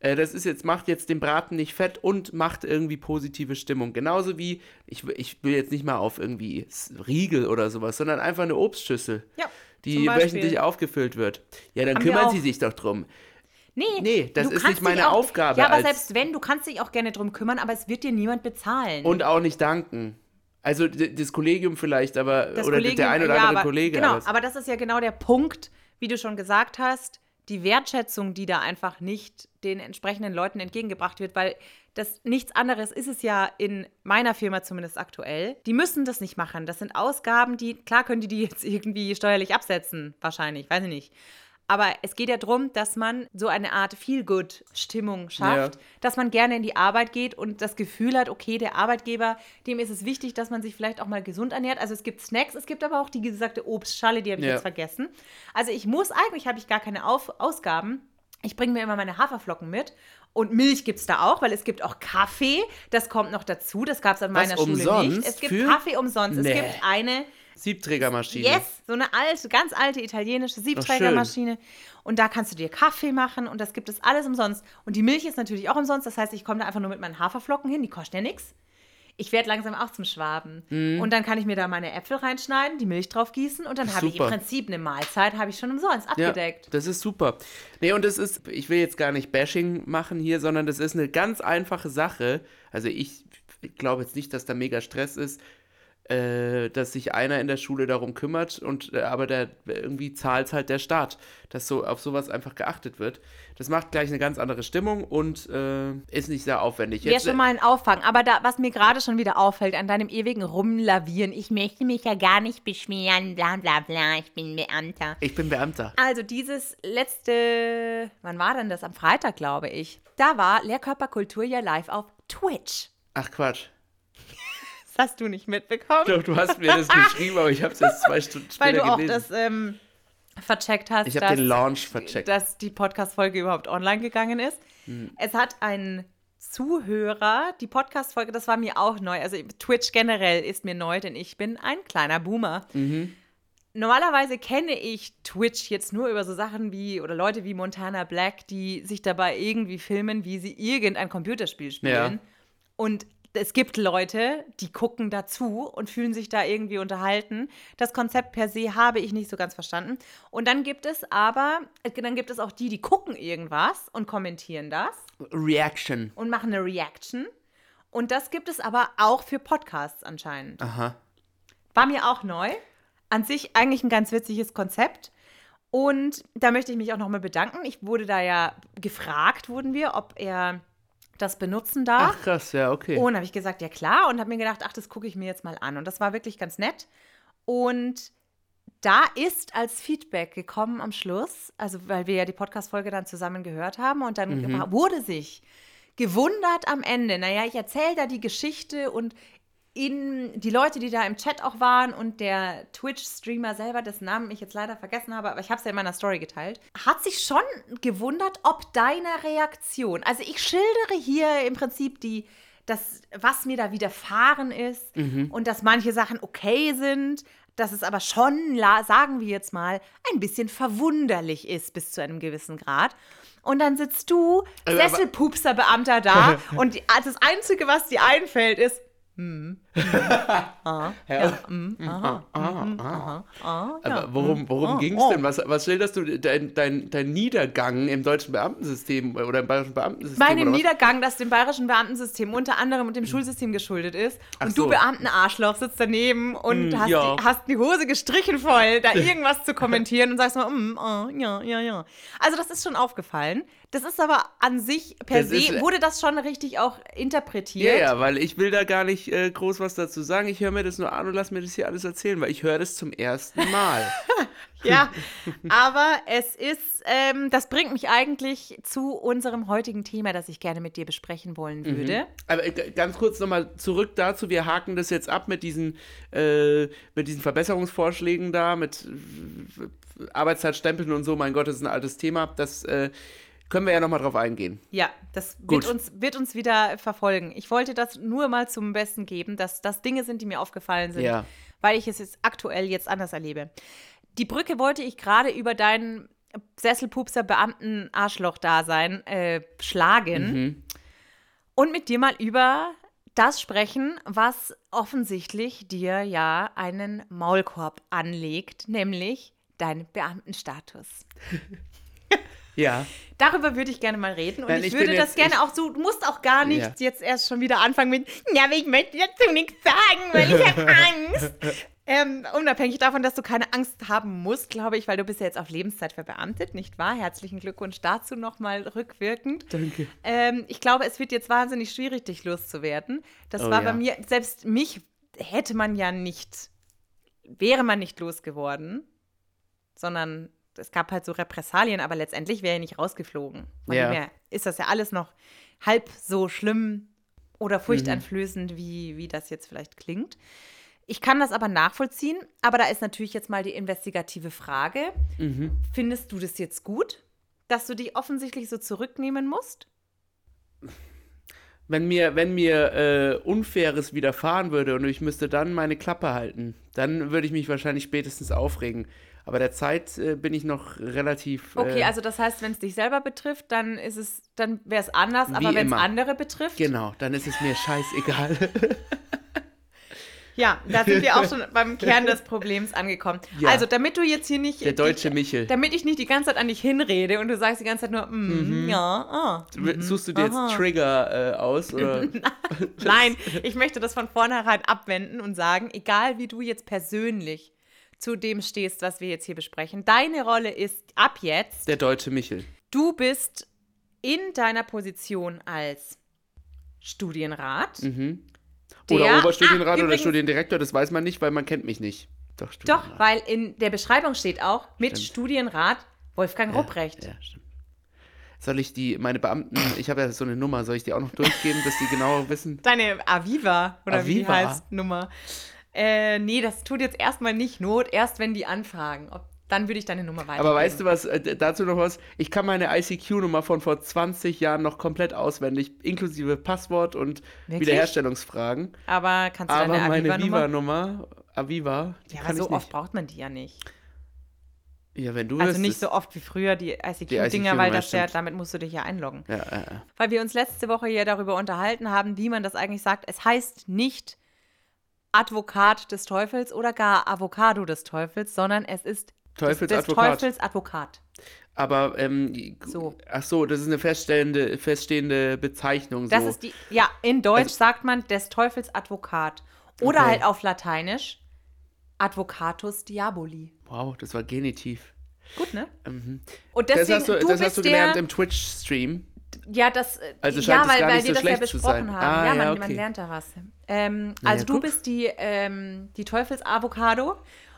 Speaker 2: Äh, das ist jetzt, macht jetzt den Braten nicht fett und macht irgendwie positive Stimmung. Genauso wie, ich, ich will jetzt nicht mal auf irgendwie Riegel oder sowas, sondern einfach eine Obstschüssel,
Speaker 1: ja,
Speaker 2: die wöchentlich aufgefüllt wird. Ja, dann
Speaker 1: Haben
Speaker 2: kümmern sie sich doch drum.
Speaker 1: Nee,
Speaker 2: Nee, das ist nicht meine
Speaker 1: auch,
Speaker 2: Aufgabe
Speaker 1: Ja, aber selbst wenn, du kannst dich auch gerne drum kümmern, aber es wird dir niemand bezahlen.
Speaker 2: Und auch nicht danken. Also das Kollegium vielleicht, aber,
Speaker 1: das
Speaker 2: oder
Speaker 1: Kollegium,
Speaker 2: der ein oder
Speaker 1: ja,
Speaker 2: andere
Speaker 1: aber,
Speaker 2: Kollege.
Speaker 1: Genau,
Speaker 2: aber-
Speaker 1: aber das ist ja genau der Punkt, wie du schon gesagt hast, die Wertschätzung, die da einfach nicht den entsprechenden Leuten entgegengebracht wird, weil das nichts anderes ist es ja in meiner Firma zumindest aktuell. Die müssen das nicht machen. Das sind Ausgaben, die, klar können die die jetzt irgendwie steuerlich absetzen, wahrscheinlich, weiß ich nicht. Aber es geht ja darum, dass man so eine Art Feel-Good-Stimmung schafft,
Speaker 2: Ja.
Speaker 1: dass man gerne in die Arbeit geht und das Gefühl hat, okay, der Arbeitgeber, dem ist es wichtig, dass man sich vielleicht auch mal gesund ernährt. Also es gibt Snacks, es gibt aber auch die gesagte Obstschale, die habe ich
Speaker 2: Ja.
Speaker 1: jetzt vergessen. Also ich muss eigentlich, habe ich gar keine Auf Ausgaben. Ich bringe mir immer meine Haferflocken mit. Und Milch gibt es da auch, weil es gibt auch Kaffee. Das kommt noch dazu. Das gab es an
Speaker 2: Was,
Speaker 1: meiner Schule
Speaker 2: umsonst?
Speaker 1: nicht. Es gibt Kaffee umsonst.
Speaker 2: Nee.
Speaker 1: Es gibt eine
Speaker 2: Siebträgermaschine.
Speaker 1: Yes, so eine alte, ganz alte italienische Siebträgermaschine. Und da kannst du dir Kaffee machen und das gibt es alles umsonst. Und die Milch ist natürlich auch umsonst. Das heißt, ich komme da einfach nur mit meinen Haferflocken hin, die kosten ja nichts. Ich werde langsam auch zum Schwaben.
Speaker 2: Mhm.
Speaker 1: Und dann kann ich mir da meine Äpfel reinschneiden, die Milch drauf gießen und dann habe ich im. Prinzip eine Mahlzeit, habe ich schon umsonst
Speaker 2: Ja,
Speaker 1: abgedeckt.
Speaker 2: das ist super. Nee, und das ist, ich will jetzt gar nicht Bashing machen hier, sondern das ist eine ganz einfache Sache. Also ich, ich glaube jetzt nicht, dass da mega Stress ist, äh, dass sich einer in der Schule darum kümmert und äh, aber der irgendwie zahlt halt der Staat, dass so auf sowas einfach geachtet wird. Das macht gleich eine ganz andere Stimmung und äh, ist nicht sehr aufwendig.
Speaker 1: Wäre schon mal ein Auffang. Aber da, was mir gerade schon wieder auffällt, an deinem ewigen Rumlavieren, ich möchte mich ja gar nicht beschweren, bla bla bla, ich bin Beamter.
Speaker 2: ich bin Beamter.
Speaker 1: Also dieses letzte, wann war denn das? Am Freitag, glaube ich. Da war Lehrkörperkultur ja live auf Twitch.
Speaker 2: Ach Quatsch.
Speaker 1: Das hast du nicht mitbekommen,
Speaker 2: Doch, du hast mir das geschrieben, aber ich habe es jetzt zwei Stunden
Speaker 1: weil
Speaker 2: später
Speaker 1: du auch
Speaker 2: gelesen.
Speaker 1: das ähm, vercheckt hast,
Speaker 2: ich habe den Launch vercheckt.
Speaker 1: dass die Podcast-Folge überhaupt online gegangen ist. Es hat ein Zuhörer, die Podcast-Folge, das war mir auch neu. Also Twitch generell ist mir neu, denn ich bin ein kleiner Boomer. Normalerweise kenne ich Twitch jetzt nur über so Sachen wie, oder Leute wie Montana Black, die sich dabei irgendwie filmen, wie sie irgendein Computerspiel spielen.
Speaker 2: Ja.
Speaker 1: Und es gibt Leute, die gucken dazu und fühlen sich da irgendwie unterhalten. Das Konzept per se habe ich nicht so ganz verstanden. Und dann gibt es aber, äh, dann gibt es auch die, die gucken irgendwas und kommentieren das
Speaker 2: Reaction.
Speaker 1: und machen eine Reaction. Und das gibt es aber auch für Podcasts anscheinend.
Speaker 2: Aha.
Speaker 1: War mir auch neu. An sich eigentlich ein ganz witziges Konzept. Und da möchte ich mich auch nochmal bedanken. Ich wurde da ja gefragt, wurden wir, ob er das benutzen darf.
Speaker 2: Ach krass, ja, okay.
Speaker 1: Und habe ich gesagt, ja klar. Und habe mir gedacht, ach, das gucke ich mir jetzt mal an. Und das war wirklich ganz nett. Und da ist als Feedback gekommen am Schluss, also weil wir ja die Podcast-Folge dann zusammen gehört haben und dann war- wurde sich gewundert am Ende. Naja, ich erzähle da die Geschichte und in die Leute, die da im Chat auch waren und der Twitch-Streamer selber, dessen Namen ich jetzt leider vergessen habe, aber ich habe es ja in meiner Story geteilt, hat sich schon gewundert, ob deine Reaktion, also ich schildere hier im Prinzip die, das, was mir da widerfahren ist und dass manche Sachen okay sind, dass es aber schon, sagen wir jetzt mal, ein bisschen verwunderlich ist bis zu einem gewissen Grad. Und dann sitzt du,
Speaker 2: aber-
Speaker 1: Sesselpupser-Beamter da und die, das Einzige, was dir einfällt, ist, hm, hm, ah, ja, hm, aha, mhm, aha, ah, ja,
Speaker 2: Aber worum, worum
Speaker 1: oh,
Speaker 2: ging es
Speaker 1: oh.
Speaker 2: denn? Was, was schilderst du, dein, dein, dein Niedergang im deutschen Beamtensystem oder im bayerischen Beamtensystem?
Speaker 1: Meinem? Niedergang, das dem bayerischen Beamtensystem unter anderem und dem Schulsystem geschuldet ist.
Speaker 2: Ach
Speaker 1: und
Speaker 2: so.
Speaker 1: du Beamtenarschloch sitzt daneben und
Speaker 2: Mm,
Speaker 1: hast,
Speaker 2: ja.
Speaker 1: die, hast die Hose gestrichen voll, da irgendwas zu kommentieren und sagst mal, mm, oh, ja, ja, ja. Also das ist schon aufgefallen. Das ist aber an sich per
Speaker 2: Das
Speaker 1: se,
Speaker 2: ist, äh,
Speaker 1: wurde das schon richtig auch
Speaker 2: Ja,
Speaker 1: interpretiert.
Speaker 2: ja, weil ich will da gar nicht äh, groß was dazu sagen. Ich höre mir das nur an und lass mir das hier alles erzählen, weil ich höre das zum ersten Mal.
Speaker 1: Ja, aber es ist, ähm, das bringt mich eigentlich zu unserem heutigen Thema, das ich gerne mit dir besprechen wollen würde.
Speaker 2: Aber äh, ganz kurz nochmal zurück dazu. Wir haken das jetzt ab mit diesen, äh, mit diesen Verbesserungsvorschlägen da, mit äh, Arbeitszeitstempeln und so. Mein Gott, das ist ein altes Thema. Das äh, können wir ja nochmal drauf eingehen.
Speaker 1: Ja, das
Speaker 2: Gut.
Speaker 1: wird uns, wird uns wieder verfolgen. Ich wollte das nur mal zum Besten geben, dass das Dinge sind, die mir aufgefallen sind,
Speaker 2: Ja.
Speaker 1: weil ich es jetzt aktuell jetzt anders erlebe. Die Brücke wollte ich gerade über deinen Sesselpupser Beamten Arschloch-Dasein äh, schlagen
Speaker 2: Mhm.
Speaker 1: und mit dir mal über das sprechen, was offensichtlich dir ja einen Maulkorb anlegt, nämlich dein Beamtenstatus.
Speaker 2: Ja.
Speaker 1: Darüber würde ich gerne mal reden und
Speaker 2: Nein,
Speaker 1: ich,
Speaker 2: ich
Speaker 1: würde das
Speaker 2: jetzt-
Speaker 1: gerne auch so, du musst auch gar nicht
Speaker 2: Ja.
Speaker 1: jetzt erst schon wieder anfangen mit, ja, aber ich möchte dazu nichts sagen, weil ich habe Angst. ähm, unabhängig davon, dass du keine Angst haben musst, glaube ich, weil du bist ja jetzt auf Lebenszeit verbeamtet, nicht wahr? Herzlichen Glückwunsch dazu nochmal rückwirkend.
Speaker 2: Danke.
Speaker 1: Ähm, ich glaube, es wird jetzt wahnsinnig schwierig, dich loszuwerden. Das
Speaker 2: Oh
Speaker 1: war
Speaker 2: ja.
Speaker 1: bei mir, selbst mich hätte man ja nicht, wäre man nicht losgeworden, sondern es gab halt so Repressalien, aber letztendlich wäre er nicht rausgeflogen. Von
Speaker 2: Ja.
Speaker 1: dem her ist das ja alles noch halb so schlimm oder
Speaker 2: Mhm.
Speaker 1: furchteinflößend, wie, wie das jetzt vielleicht klingt. Ich kann das aber nachvollziehen, aber da ist natürlich jetzt mal die investigative Frage.
Speaker 2: Mhm.
Speaker 1: Findest du das jetzt gut, dass du dich offensichtlich so zurücknehmen musst?
Speaker 2: Wenn mir, wenn mir äh, Unfaires widerfahren würde und ich müsste dann meine Klappe halten, dann würde ich mich wahrscheinlich spätestens aufregen. Aber derzeit äh, bin ich noch relativ.
Speaker 1: Okay,
Speaker 2: äh,
Speaker 1: also das heißt, wenn es dich selber betrifft, dann ist es, dann wäre es anders, aber wenn es andere betrifft,
Speaker 2: Genau, dann ist es mir scheißegal.
Speaker 1: ja, da sind wir auch schon beim Kern des Problems angekommen.
Speaker 2: Ja.
Speaker 1: Also, damit du jetzt hier nicht
Speaker 2: Der deutsche
Speaker 1: dich,
Speaker 2: Michel.
Speaker 1: damit ich nicht die ganze Zeit an dich hinrede und du sagst die ganze Zeit nur, mm, ja, ah.
Speaker 2: Suchst du dir jetzt
Speaker 1: Aha.
Speaker 2: Trigger äh, aus? Oder?
Speaker 1: Nein, ich möchte das von vornherein abwenden und sagen, egal wie du jetzt persönlich zu dem stehst, was wir jetzt hier besprechen, deine Rolle ist ab jetzt,
Speaker 2: Der deutsche Michel.
Speaker 1: du bist in deiner Position als Studienrat.
Speaker 2: Mhm.
Speaker 1: Der-
Speaker 2: Oder Oberstudienrat
Speaker 1: Ah,
Speaker 2: oder Studiendirektor, das weiß man nicht, weil man kennt mich nicht. Doch,
Speaker 1: Doch, weil in der Beschreibung steht auch mit
Speaker 2: Stimmt.
Speaker 1: Studienrat Wolfgang Rupprecht.
Speaker 2: Ja, stimmt. Soll ich die, meine Beamten, ich habe ja so eine Nummer, soll ich die auch noch durchgeben, dass die genau wissen?
Speaker 1: Deine Aviva oder wie
Speaker 2: Aviva?
Speaker 1: heißt Nummer. Äh, nee, das tut jetzt erstmal nicht Not, erst wenn die anfragen. Ob, dann würde ich deine Nummer weitergeben.
Speaker 2: Aber weißt du was, äh, dazu noch was? Ich kann meine ICQ-Nummer von vor 20 Jahren noch komplett auswendig, inklusive Passwort und
Speaker 1: Wirklich?
Speaker 2: Wiederherstellungsfragen.
Speaker 1: Aber kannst du
Speaker 2: Aber
Speaker 1: deine
Speaker 2: meine? Viva-Nummer, Aviva, die
Speaker 1: Ja,
Speaker 2: kann
Speaker 1: aber so oft braucht man die ja nicht.
Speaker 2: Ja, wenn du
Speaker 1: Also nicht so oft wie früher die ICQ-Dinger,
Speaker 2: ICQ-Nummer,
Speaker 1: weil das ja, damit musst du dich ja einloggen.
Speaker 2: Ja, ja, ja.
Speaker 1: Weil wir uns letzte Woche ja darüber unterhalten haben, wie man das eigentlich sagt. Es heißt nicht Advokat des Teufels oder gar Avocado des Teufels, sondern es ist des, des
Speaker 2: Teufelsadvokat.
Speaker 1: Teufels Advokat.
Speaker 2: Aber, ähm,
Speaker 1: So.
Speaker 2: ach so, das ist eine feststellende, feststehende Bezeichnung.
Speaker 1: Das
Speaker 2: so.
Speaker 1: ist die, ja, in Deutsch
Speaker 2: Also-
Speaker 1: sagt man des Teufels Advokat. Oder
Speaker 2: Okay.
Speaker 1: halt auf Lateinisch Advocatus Diaboli.
Speaker 2: Wow, das war Genitiv.
Speaker 1: Gut, ne?
Speaker 2: Mhm.
Speaker 1: Und
Speaker 2: Das
Speaker 1: deswegen,
Speaker 2: hast du,
Speaker 1: du
Speaker 2: das
Speaker 1: bist
Speaker 2: hast du
Speaker 1: der,
Speaker 2: gelernt im Twitch-Stream.
Speaker 1: Ja, das, äh,
Speaker 2: Also
Speaker 1: ja, weil, weil wir
Speaker 2: so
Speaker 1: das ja besprochen
Speaker 2: sein.
Speaker 1: haben.
Speaker 2: Ah,
Speaker 1: ja,
Speaker 2: ja,
Speaker 1: man, man
Speaker 2: okay.
Speaker 1: lernt da was. Ähm,
Speaker 2: Na ja,
Speaker 1: also du
Speaker 2: guck.
Speaker 1: bist die, ähm, die Teufelsavocado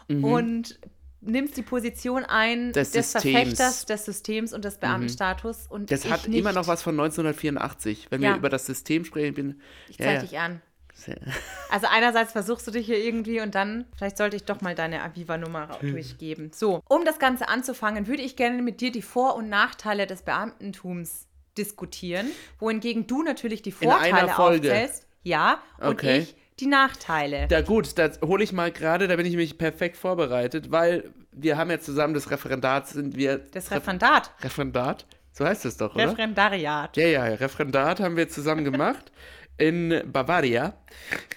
Speaker 2: Mhm.
Speaker 1: und nimmst die Position ein
Speaker 2: Des
Speaker 1: des,
Speaker 2: Systems. Mhm.
Speaker 1: Verfechters des Systems und des Beamtenstatus. Und
Speaker 2: Das
Speaker 1: ich
Speaker 2: hat
Speaker 1: nicht.
Speaker 2: immer noch was von 1984. Wenn
Speaker 1: Ja.
Speaker 2: wir über das System sprechen, bin
Speaker 1: Ich
Speaker 2: ja,
Speaker 1: zeig
Speaker 2: ja.
Speaker 1: dich an. Also einerseits versuchst du dich hier irgendwie und dann, vielleicht sollte ich doch mal deine Aviva-Nummer durchgeben. So, um das Ganze anzufangen, würde ich gerne mit dir die Vor- und Nachteile des Beamtentums diskutieren, wohingegen du natürlich die Vorteile aufzählst. Ja, und
Speaker 2: Okay.
Speaker 1: ich die Nachteile.
Speaker 2: Da gut, das hole ich mal gerade, da bin ich mich perfekt vorbereitet, weil wir haben ja zusammen das Referendat, sind wir.
Speaker 1: Das Referendat.
Speaker 2: Referendat? So heißt es doch, oder?
Speaker 1: Referendariat.
Speaker 2: ja, ja, Referendat haben wir zusammen gemacht in Bavaria.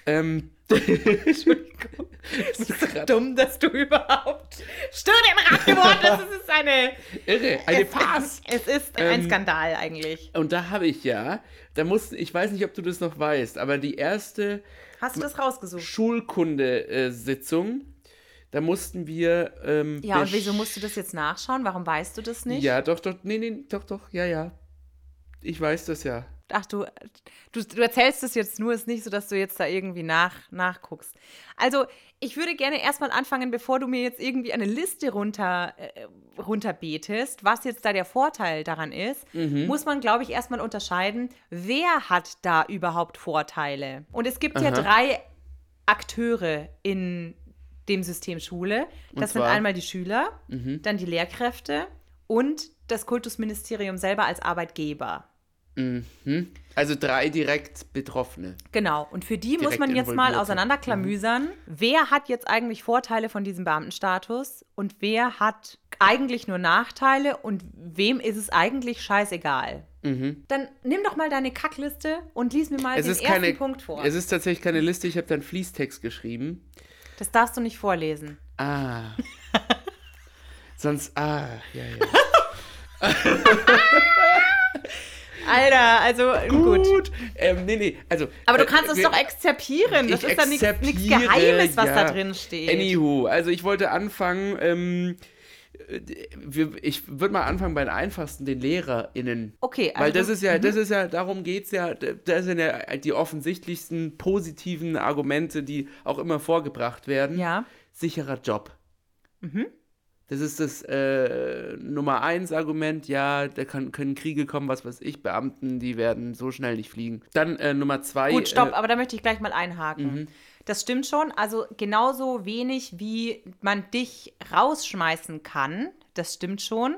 Speaker 2: Ähm, Entschuldigung.
Speaker 1: Es ist dumm, dass du überhaupt Studienrat geworden bist. Es ist eine.
Speaker 2: Irre, eine Farce.
Speaker 1: Es ist ein
Speaker 2: Ähm,
Speaker 1: Skandal eigentlich.
Speaker 2: Und da habe ich ja, da musste, ich weiß nicht, ob du das noch weißt, aber die erste
Speaker 1: Hast du das rausgesucht?
Speaker 2: Schulkunde-Sitzung, da mussten wir. Ähm,
Speaker 1: Ja, und wieso musst du das jetzt nachschauen? Warum weißt du das nicht?
Speaker 2: Ja, doch, doch, nee, nee, doch, doch, ja, ja. Ich weiß das ja.
Speaker 1: Ach, du, du, du erzählst es jetzt nur, ist nicht so, dass du jetzt da irgendwie nach, nachguckst. Also, ich würde gerne erstmal anfangen, bevor du mir jetzt irgendwie eine Liste runter, äh, runterbetest, was jetzt da der Vorteil daran ist,
Speaker 2: Mhm.
Speaker 1: muss man, glaube ich, erstmal unterscheiden, wer hat da überhaupt Vorteile. Und es gibt ja
Speaker 2: Aha.
Speaker 1: drei Akteure in dem System Schule. Das sind?
Speaker 2: Mhm.
Speaker 1: einmal die Schüler, dann die Lehrkräfte und das Kultusministerium selber als Arbeitgeber.
Speaker 2: Mhm. Also drei direkt Betroffene.
Speaker 1: Genau, und für die muss
Speaker 2: direkt
Speaker 1: man jetzt mal auseinanderklamüsern, wer hat jetzt eigentlich Vorteile von diesem Beamtenstatus und wer hat eigentlich nur Nachteile und wem ist es eigentlich scheißegal. Dann nimm doch mal deine Kackliste und lies mir mal
Speaker 2: Mhm. Es
Speaker 1: den
Speaker 2: ist
Speaker 1: ersten
Speaker 2: keine.
Speaker 1: Punkt vor.
Speaker 2: Es ist tatsächlich keine Liste, ich habe dann Fließtext geschrieben.
Speaker 1: das darfst du nicht vorlesen.
Speaker 2: Ah. Sonst, ah, ja, ja.
Speaker 1: Alter, also gut.
Speaker 2: Ähm, nee, nee, also.
Speaker 1: Aber du
Speaker 2: äh,
Speaker 1: kannst es
Speaker 2: wir-
Speaker 1: doch exzerpieren. Das ist ja nichts Geheimes, was
Speaker 2: ja.
Speaker 1: da drin steht.
Speaker 2: Anywho, also ich wollte anfangen, ähm, äh, ich würde mal anfangen bei den einfachsten, den LehrerInnen.
Speaker 1: Okay,
Speaker 2: Weil
Speaker 1: also
Speaker 2: das
Speaker 1: du-
Speaker 2: ist ja, das ist ja, darum geht es ja, das sind ja die offensichtlichsten positiven Argumente, die auch immer vorgebracht werden.
Speaker 1: Ja.
Speaker 2: Sicherer Job. Das ist das äh, Nummer eins Argument, ja, da kann, können Kriege kommen, was weiß ich, Beamten, die werden so schnell nicht fliegen. Dann äh, Nummer zwei.
Speaker 1: Gut, stopp,
Speaker 2: Äh,
Speaker 1: aber da möchte ich gleich mal einhaken. Das stimmt schon. Also genauso wenig, wie man dich rausschmeißen kann, das stimmt schon.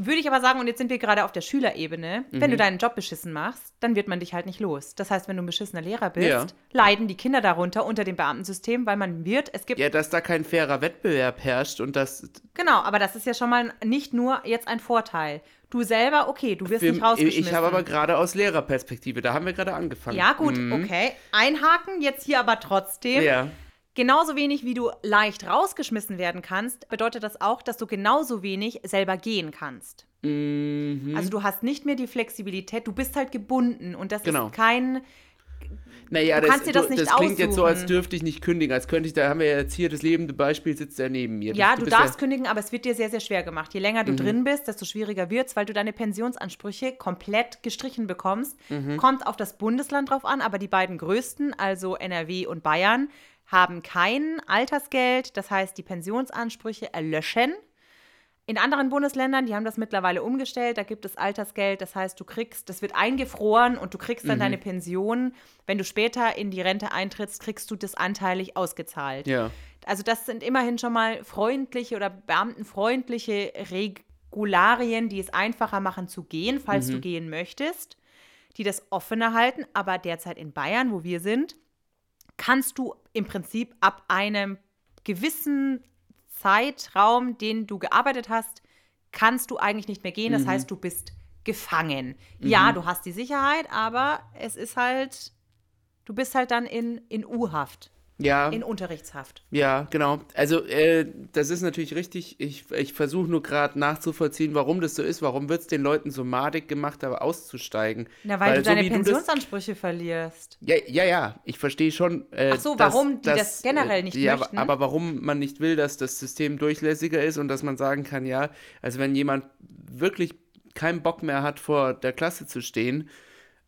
Speaker 1: Würde ich aber sagen, und jetzt sind wir gerade auf der Schülerebene, wenn du deinen Job beschissen machst, dann wird man dich halt nicht los. Das heißt, wenn du ein beschissener Lehrer bist,
Speaker 2: Ja.
Speaker 1: leiden die Kinder darunter unter dem Beamtensystem, weil man wird, es gibt
Speaker 2: ja, dass da kein fairer Wettbewerb herrscht und das
Speaker 1: Genau, aber das ist ja schon mal nicht nur jetzt ein Vorteil. Du selber, okay, du wirst
Speaker 2: Für-
Speaker 1: nicht rausgeschmissen.
Speaker 2: Ich habe aber gerade aus Lehrerperspektive, da haben wir gerade angefangen.
Speaker 1: Ja, gut,
Speaker 2: Mhm.
Speaker 1: okay. Einhaken, jetzt hier aber trotzdem.
Speaker 2: Ja.
Speaker 1: Genauso wenig wie du leicht rausgeschmissen werden kannst, bedeutet das auch, dass du genauso wenig selber gehen kannst.
Speaker 2: Mhm.
Speaker 1: Also du hast nicht mehr die Flexibilität, du bist halt gebunden und das
Speaker 2: Genau.
Speaker 1: ist kein.
Speaker 2: Naja,
Speaker 1: Du
Speaker 2: das,
Speaker 1: kannst dir das nicht
Speaker 2: das klingt jetzt so, als
Speaker 1: aussuchen.
Speaker 2: dürfte ich nicht kündigen. Als könnte ich, da haben wir jetzt hier das lebende Beispiel, sitzt er neben mir.
Speaker 1: Ja, du,
Speaker 2: bist
Speaker 1: darfst kündigen, aber es wird dir sehr, sehr schwer gemacht. Je länger du
Speaker 2: Mhm.
Speaker 1: drin bist, desto schwieriger wird es, weil du deine Pensionsansprüche komplett gestrichen bekommst.
Speaker 2: Mhm.
Speaker 1: Kommt auf das Bundesland drauf an, aber die beiden größten, also NRW und Bayern, haben kein Altersgeld. Das heißt, die Pensionsansprüche erlöschen. In anderen Bundesländern, die haben das mittlerweile umgestellt, da gibt es Altersgeld, das heißt, du kriegst, das wird eingefroren und du kriegst
Speaker 2: Mhm.
Speaker 1: dann deine Pension. Wenn du später in die Rente eintrittst, kriegst du das anteilig ausgezahlt.
Speaker 2: Ja.
Speaker 1: Also das sind immerhin schon mal freundliche oder beamtenfreundliche Regularien, die es einfacher machen zu gehen, falls
Speaker 2: Mhm.
Speaker 1: du gehen möchtest, die das offener halten. Aber derzeit in Bayern, wo wir sind, kannst du im Prinzip ab einem gewissen Zeitraum, den du gearbeitet hast, kannst du eigentlich nicht mehr gehen.
Speaker 2: Mhm.
Speaker 1: Das heißt, du bist gefangen. Ja, du hast die Sicherheit, aber es ist halt, du bist halt dann in, in U-Haft,
Speaker 2: Ja.
Speaker 1: in Unterrichtshaft.
Speaker 2: Ja, genau. Also, äh, das ist natürlich richtig. Ich, ich versuche nur gerade nachzuvollziehen, warum das so ist. Warum wird es den Leuten so madig gemacht, aber auszusteigen?
Speaker 1: Na, weil, du deine
Speaker 2: so wie das-
Speaker 1: Pensionsansprüche verlierst.
Speaker 2: Ja, ja, ja, ich verstehe schon. Äh,
Speaker 1: Ach so,
Speaker 2: dass-
Speaker 1: warum die das generell nicht
Speaker 2: ja,
Speaker 1: möchten?
Speaker 2: Aber warum man nicht will, dass das System durchlässiger ist und dass man sagen kann, ja, also wenn jemand wirklich keinen Bock mehr hat, vor der Klasse zu stehen,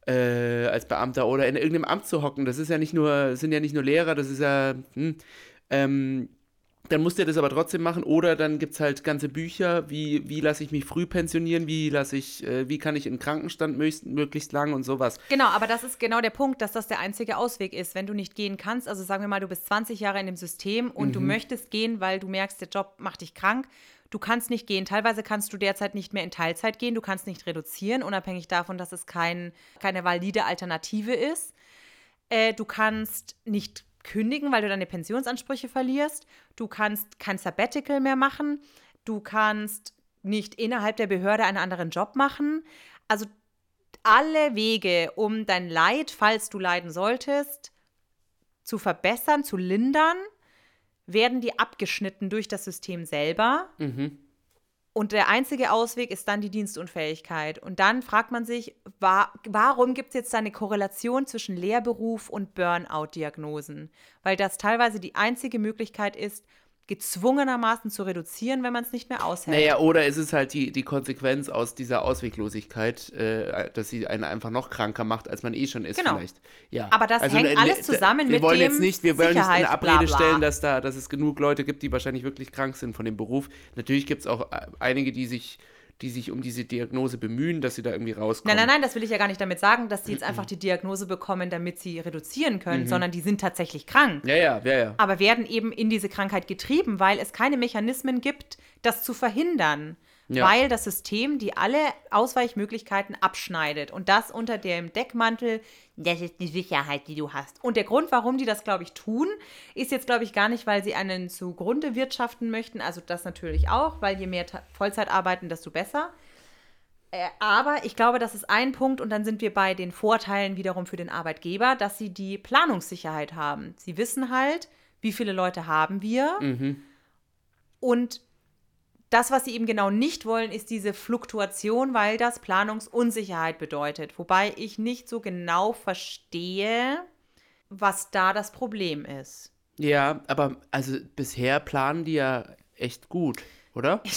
Speaker 2: äh, als Beamter oder in irgendeinem Amt zu hocken, das ist ja nicht nur, sind ja nicht nur Lehrer, das ist ja, hm, ähm, dann muss der das aber trotzdem machen oder dann gibt es halt ganze Bücher, wie, wie lasse ich mich früh pensionieren, wie lasse ich, äh, wie kann ich in Krankenstand möglichst, möglichst lang und sowas.
Speaker 1: Genau, aber das ist genau der Punkt, dass das der einzige Ausweg ist. Wenn du nicht gehen kannst, also sagen wir mal, du bist 20 Jahre in dem System und
Speaker 2: Mhm.
Speaker 1: du möchtest gehen, weil du merkst, der Job macht dich krank. Du kannst nicht gehen. Teilweise kannst du derzeit nicht mehr in Teilzeit gehen. Du kannst nicht reduzieren, unabhängig davon, dass es kein, keine valide Alternative ist. Äh, du kannst nicht kündigen, weil du deine Pensionsansprüche verlierst. Du kannst kein Sabbatical mehr machen. Du kannst nicht innerhalb der Behörde einen anderen Job machen. Also alle Wege, um dein Leid, falls du leiden solltest, zu verbessern, zu lindern, werden die abgeschnitten durch das System selber.
Speaker 2: Mhm.
Speaker 1: Und der einzige Ausweg ist dann die Dienstunfähigkeit. Und dann fragt man sich, wa warum gibt es jetzt da eine Korrelation zwischen Lehrberuf und Burnout-Diagnosen? Weil das teilweise die einzige Möglichkeit ist, gezwungenermaßen zu reduzieren, wenn man es nicht mehr aushält.
Speaker 2: Naja, oder ist es halt die, die Konsequenz aus dieser Ausweglosigkeit, äh, dass sie einen einfach noch kranker macht, als man eh schon ist
Speaker 1: Genau.
Speaker 2: vielleicht. Ja.
Speaker 1: Aber das hängt
Speaker 2: ne,
Speaker 1: alles
Speaker 2: ne,
Speaker 1: zusammen
Speaker 2: wir
Speaker 1: mit
Speaker 2: wollen
Speaker 1: dem
Speaker 2: jetzt nicht, Wir wollen nicht in
Speaker 1: Sicherheit,
Speaker 2: eine Abrede
Speaker 1: bla, bla.
Speaker 2: stellen, dass, da, dass es genug Leute gibt, die wahrscheinlich wirklich krank sind von dem Beruf. Natürlich gibt es auch äh, einige, die sich, die sich um diese Diagnose bemühen, dass sie da irgendwie rauskommen.
Speaker 1: Nein, nein, nein, das will ich ja gar nicht damit sagen, dass die jetzt einfach die Diagnose bekommen, damit sie reduzieren können, sondern die sind tatsächlich krank.
Speaker 2: Ja, ja, ja, ja.
Speaker 1: aber werden eben in diese Krankheit getrieben, weil es keine Mechanismen gibt, das zu verhindern.
Speaker 2: Ja.
Speaker 1: Weil das System die alle Ausweichmöglichkeiten abschneidet. Und das unter dem Deckmantel, das ist die Sicherheit, die du hast. Und der Grund, warum die das, glaube ich, tun, ist jetzt, glaube ich, gar nicht, weil sie einen zugrunde wirtschaften möchten. Also das natürlich auch, weil je mehr Ta- Vollzeit arbeiten, desto besser. Äh, aber ich glaube, das ist ein Punkt und dann sind wir bei den Vorteilen wiederum für den Arbeitgeber, dass sie die Planungssicherheit haben. Sie wissen halt, wie viele Leute haben wir
Speaker 2: Mhm.
Speaker 1: und das, was sie eben genau nicht wollen, ist diese Fluktuation, weil das Planungsunsicherheit bedeutet. Wobei ich nicht so genau verstehe, was da das Problem ist.
Speaker 2: Ja, aber also bisher planen die ja echt gut, oder?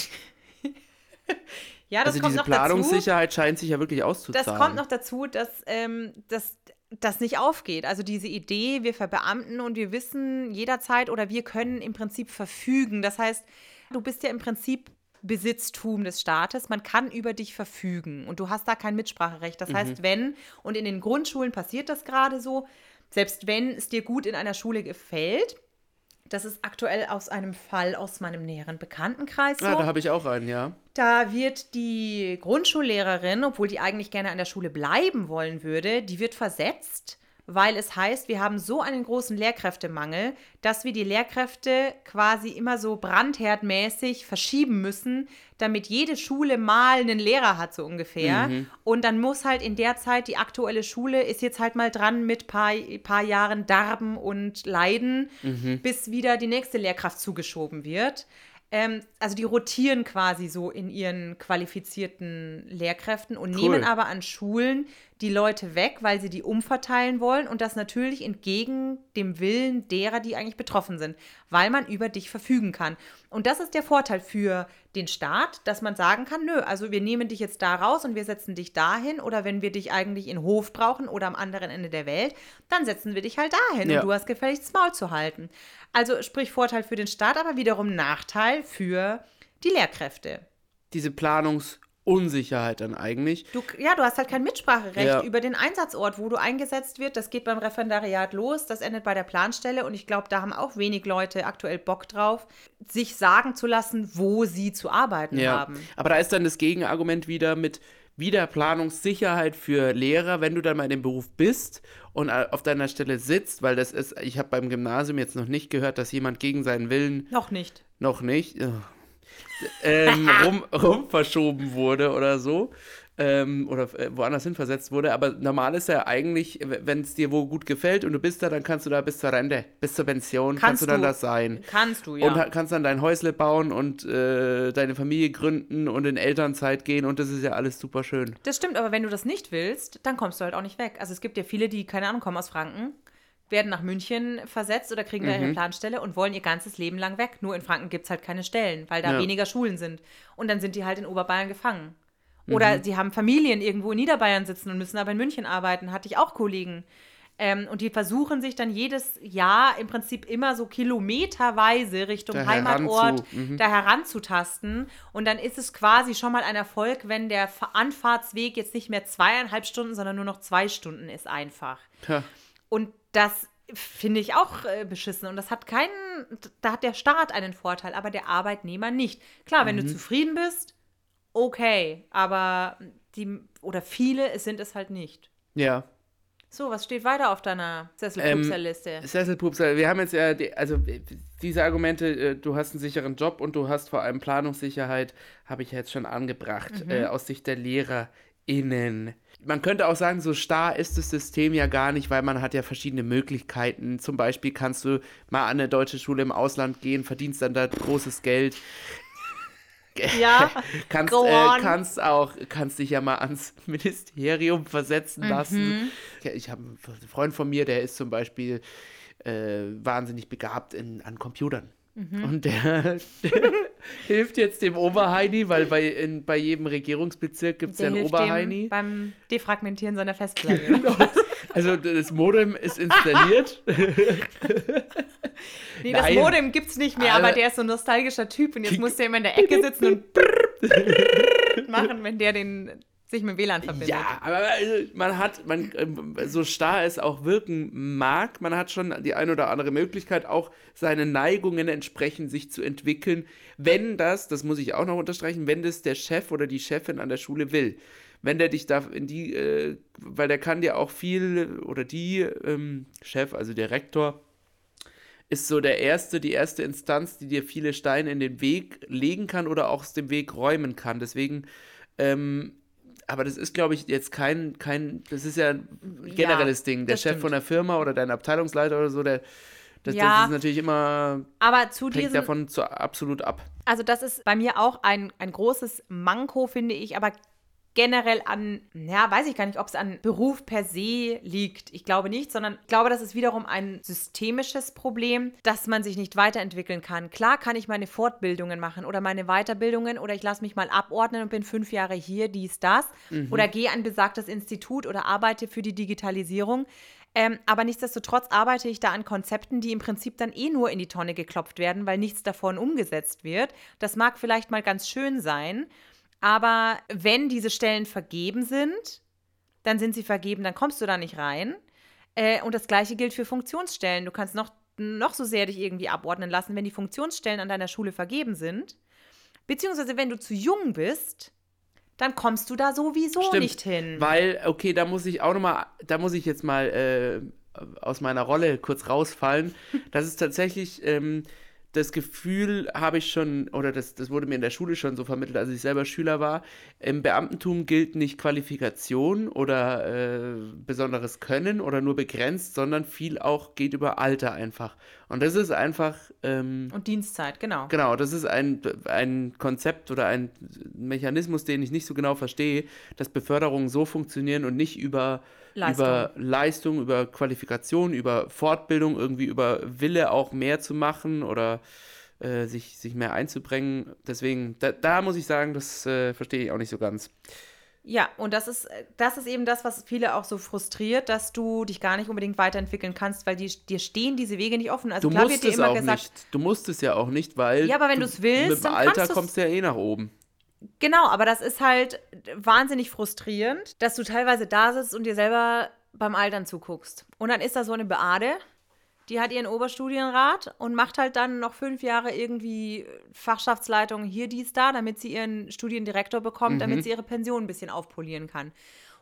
Speaker 1: Ja, das
Speaker 2: also
Speaker 1: kommt
Speaker 2: diese
Speaker 1: noch dazu.
Speaker 2: Planungssicherheit scheint sich ja wirklich
Speaker 1: Das
Speaker 2: auszuzahlen.
Speaker 1: kommt noch dazu, dass ähm, das, das nicht aufgeht. Also diese Idee, wir verbeamten und wir wissen jederzeit oder wir können im Prinzip verfügen. Das heißt, du bist ja im Prinzip Besitztum des Staates. Man kann über dich verfügen und du hast da kein Mitspracherecht. Das heißt, wenn, und in den Grundschulen passiert das gerade so, selbst wenn es dir gut in einer Schule gefällt, das ist aktuell aus einem Fall aus meinem näheren Bekanntenkreis so.
Speaker 2: Ja, da habe ich auch einen, ja.
Speaker 1: Da wird die Grundschullehrerin, obwohl die eigentlich gerne an der Schule bleiben wollen würde, die wird versetzt, weil es heißt, wir haben so einen großen Lehrkräftemangel, dass wir die Lehrkräfte quasi immer so brandherdmäßig verschieben müssen, damit jede Schule mal einen Lehrer hat, so ungefähr. Und dann muss halt in der Zeit die aktuelle Schule ist jetzt halt mal dran mit paar, paar Jahren Darben und Leiden, bis wieder die nächste Lehrkraft zugeschoben wird. Ähm, also die rotieren quasi so in ihren qualifizierten Lehrkräften und
Speaker 2: Cool.
Speaker 1: nehmen aber an Schulen die Leute weg, weil sie die umverteilen wollen und das natürlich entgegen dem Willen derer, die eigentlich betroffen sind, weil man über dich verfügen kann. Und das ist der Vorteil für den Staat, dass man sagen kann, nö, also wir nehmen dich jetzt da raus und wir setzen dich dahin oder wenn wir dich eigentlich in Hof brauchen oder am anderen Ende der Welt, dann setzen wir dich halt dahin
Speaker 2: Ja.
Speaker 1: und du hast gefälligst das Maul zu halten. Also sprich Vorteil für den Staat, aber wiederum Nachteil für die Lehrkräfte.
Speaker 2: Diese Planungsunsicherheit dann eigentlich.
Speaker 1: Du, ja, du hast halt kein Mitspracherecht
Speaker 2: Ja.
Speaker 1: über den Einsatzort, wo du eingesetzt wird. Das geht beim Referendariat los, das endet bei der Planstelle und ich glaube, da haben auch wenig Leute aktuell Bock drauf, sich sagen zu lassen, wo sie zu arbeiten
Speaker 2: Ja.
Speaker 1: haben.
Speaker 2: Aber da ist dann das Gegenargument wieder mit wieder Planungssicherheit für Lehrer, wenn du dann mal in dem Beruf bist und äh, auf deiner Stelle sitzt, weil das ist, ich habe beim Gymnasium jetzt noch nicht gehört, dass jemand gegen seinen Willen
Speaker 1: Noch nicht.
Speaker 2: noch nicht äh, ähm, rum, rum verschoben wurde oder so. Ähm, oder äh, woanders hin versetzt wurde. Aber normal ist ja eigentlich, wenn es dir wo gut gefällt und du bist da, dann kannst du da bis zur Rente, bis zur Pension, kannst,
Speaker 1: Kannst
Speaker 2: du dann das sein.
Speaker 1: Kannst du, ja.
Speaker 2: Und kannst dann dein Häusle bauen und äh, deine Familie gründen und in Elternzeit gehen und das ist ja alles super schön.
Speaker 1: Das stimmt, aber wenn du das nicht willst, dann kommst du halt auch nicht weg. Also es gibt ja viele, die, keine Ahnung, kommen aus Franken, werden nach München versetzt oder kriegen da ihre
Speaker 2: Mhm.
Speaker 1: Planstelle und wollen ihr ganzes Leben lang weg. Nur in Franken gibt es halt keine Stellen, weil da
Speaker 2: Ja.
Speaker 1: weniger Schulen sind. Und dann sind die halt in Oberbayern gefangen.
Speaker 2: Mhm.
Speaker 1: Oder sie haben Familien irgendwo in Niederbayern sitzen und müssen aber in München arbeiten. Hatte ich auch Kollegen. Ähm, und die versuchen sich dann jedes Jahr im Prinzip immer so kilometerweise Richtung
Speaker 2: Da
Speaker 1: Heimatort
Speaker 2: heranzu- mhm.
Speaker 1: da heranzutasten. Und dann ist es quasi schon mal ein Erfolg, wenn der Fa- Anfahrtsweg jetzt nicht mehr zweieinhalb Stunden, sondern nur noch zwei Stunden ist einfach.
Speaker 2: Tja,
Speaker 1: Und das finde ich auch äh, beschissen. Und das hat keinen, da hat der Staat einen Vorteil, aber der Arbeitnehmer nicht. Klar, wenn du zufrieden bist, okay, aber die, oder viele sind es halt nicht.
Speaker 2: ja.
Speaker 1: So, was steht weiter auf deiner
Speaker 2: Ähm,
Speaker 1: Sesselpupser-Liste?
Speaker 2: Sesselpupser, wir haben jetzt ja, die, also diese Argumente, äh, du hast einen sicheren Job und du hast vor allem Planungssicherheit, habe ich jetzt schon angebracht, äh, aus Sicht der LehrerInnen. Man könnte auch sagen, so starr ist das System ja gar nicht, weil man hat ja verschiedene Möglichkeiten. Zum Beispiel kannst du mal an eine deutsche Schule im Ausland gehen, verdienst dann da großes Geld.
Speaker 1: ja,
Speaker 2: Kannst, äh, kannst auch, kannst dich ja mal ans Ministerium versetzen
Speaker 1: Mhm.
Speaker 2: lassen. Ich, habe einen Freund von mir, der ist zum Beispiel äh, wahnsinnig begabt in, an Computern.
Speaker 1: Mhm.
Speaker 2: Und der, der hilft jetzt dem Oberheini, weil bei, in, bei jedem Regierungsbezirk gibt es ja einen Oberheini.
Speaker 1: beim Defragmentieren seiner Festplatte.
Speaker 2: Also das Modem ist installiert.
Speaker 1: Nee, das
Speaker 2: Nein.
Speaker 1: Modem gibt's nicht mehr,
Speaker 2: Alter.
Speaker 1: aber der ist so ein nostalgischer Typ und jetzt muss der immer in der Ecke sitzen und machen, wenn der den sich mit WLAN verbindet.
Speaker 2: Ja, aber also, man hat, man, ähm, so starr es auch wirken mag, man hat schon die ein oder andere Möglichkeit, auch seine Neigungen entsprechend sich zu entwickeln, wenn das, das muss ich auch noch unterstreichen, wenn das der Chef oder die Chefin an der Schule will. Wenn der dich da in die, äh, weil der kann dir auch viel, oder die ähm, Chef, also der Rektor, ist so der erste, die erste Instanz, die dir viele Steine in den Weg legen kann oder auch aus dem Weg räumen kann. Deswegen, ähm, aber das ist, glaube ich, jetzt kein, kein, das ist ja ein generelles Ding. Der Chef
Speaker 1: stimmt.
Speaker 2: von der Firma oder dein Abteilungsleiter oder so, der, das,
Speaker 1: Ja.
Speaker 2: das ist natürlich immer,
Speaker 1: Aber zu diesem,
Speaker 2: davon zu, absolut ab.
Speaker 1: also das ist bei mir auch ein, ein großes Manko, finde ich, aber generell an, ja, weiß ich gar nicht, ob es an Beruf per se liegt. Ich glaube nicht, sondern ich glaube, das ist wiederum ein systemisches Problem, dass man sich nicht weiterentwickeln kann. Klar kann ich meine Fortbildungen machen oder meine Weiterbildungen oder ich lasse mich mal abordnen und bin fünf Jahre hier, dies, das. Oder gehe an besagtes Institut oder arbeite für die Digitalisierung. Ähm, aber nichtsdestotrotz arbeite ich da an Konzepten, die im Prinzip dann eh nur in die Tonne geklopft werden, weil nichts davon umgesetzt wird. Das mag vielleicht mal ganz schön sein, aber wenn diese Stellen vergeben sind, dann sind sie vergeben, dann kommst du da nicht rein. Äh, und das gleiche gilt für Funktionsstellen. Du kannst noch, noch so sehr dich irgendwie abordnen lassen, wenn die Funktionsstellen an deiner Schule vergeben sind. Beziehungsweise wenn du zu jung bist, dann kommst du da sowieso
Speaker 2: Stimmt,
Speaker 1: nicht hin.
Speaker 2: Weil, okay, da muss ich auch nochmal, da muss ich jetzt mal äh, aus meiner Rolle kurz rausfallen. Das ist tatsächlich, ähm, das Gefühl habe ich schon, oder das, das wurde mir in der Schule schon so vermittelt, als ich selber Schüler war. Im Beamtentum gilt nicht Qualifikation oder äh, besonderes Können oder nur begrenzt, sondern viel auch geht über Alter einfach. Und das ist einfach. Ähm,
Speaker 1: Und Dienstzeit, genau.
Speaker 2: Genau, das ist ein, ein Konzept oder ein Mechanismus, den ich nicht so genau verstehe, dass Beförderungen so funktionieren und nicht über
Speaker 1: Leistung.
Speaker 2: über Leistung, über Qualifikation, über Fortbildung, irgendwie über Wille auch mehr zu machen oder äh, sich, sich mehr einzubringen. Deswegen, da, da muss ich sagen, das äh, verstehe ich auch nicht so ganz.
Speaker 1: Ja, und das ist, das ist eben das, was viele auch so frustriert, dass du dich gar nicht unbedingt weiterentwickeln kannst, weil die, dir stehen diese Wege nicht offen. Also
Speaker 2: Du
Speaker 1: klar
Speaker 2: musst
Speaker 1: wird dir
Speaker 2: es
Speaker 1: immer
Speaker 2: auch
Speaker 1: gesagt,
Speaker 2: nicht. Du musst es ja auch nicht, weil
Speaker 1: Ja, aber wenn du's willst,
Speaker 2: mit dem Alter kommst du ja eh nach oben.
Speaker 1: Genau, aber das ist halt wahnsinnig frustrierend, dass du teilweise da sitzt und dir selber beim Altern zuguckst. Und dann ist da so eine Beade, die hat ihren Oberstudienrat und macht halt dann noch fünf Jahre irgendwie Fachschaftsleitung hier, dies, da, damit sie ihren Studiendirektor bekommt, damit sie ihre Pension ein bisschen aufpolieren kann.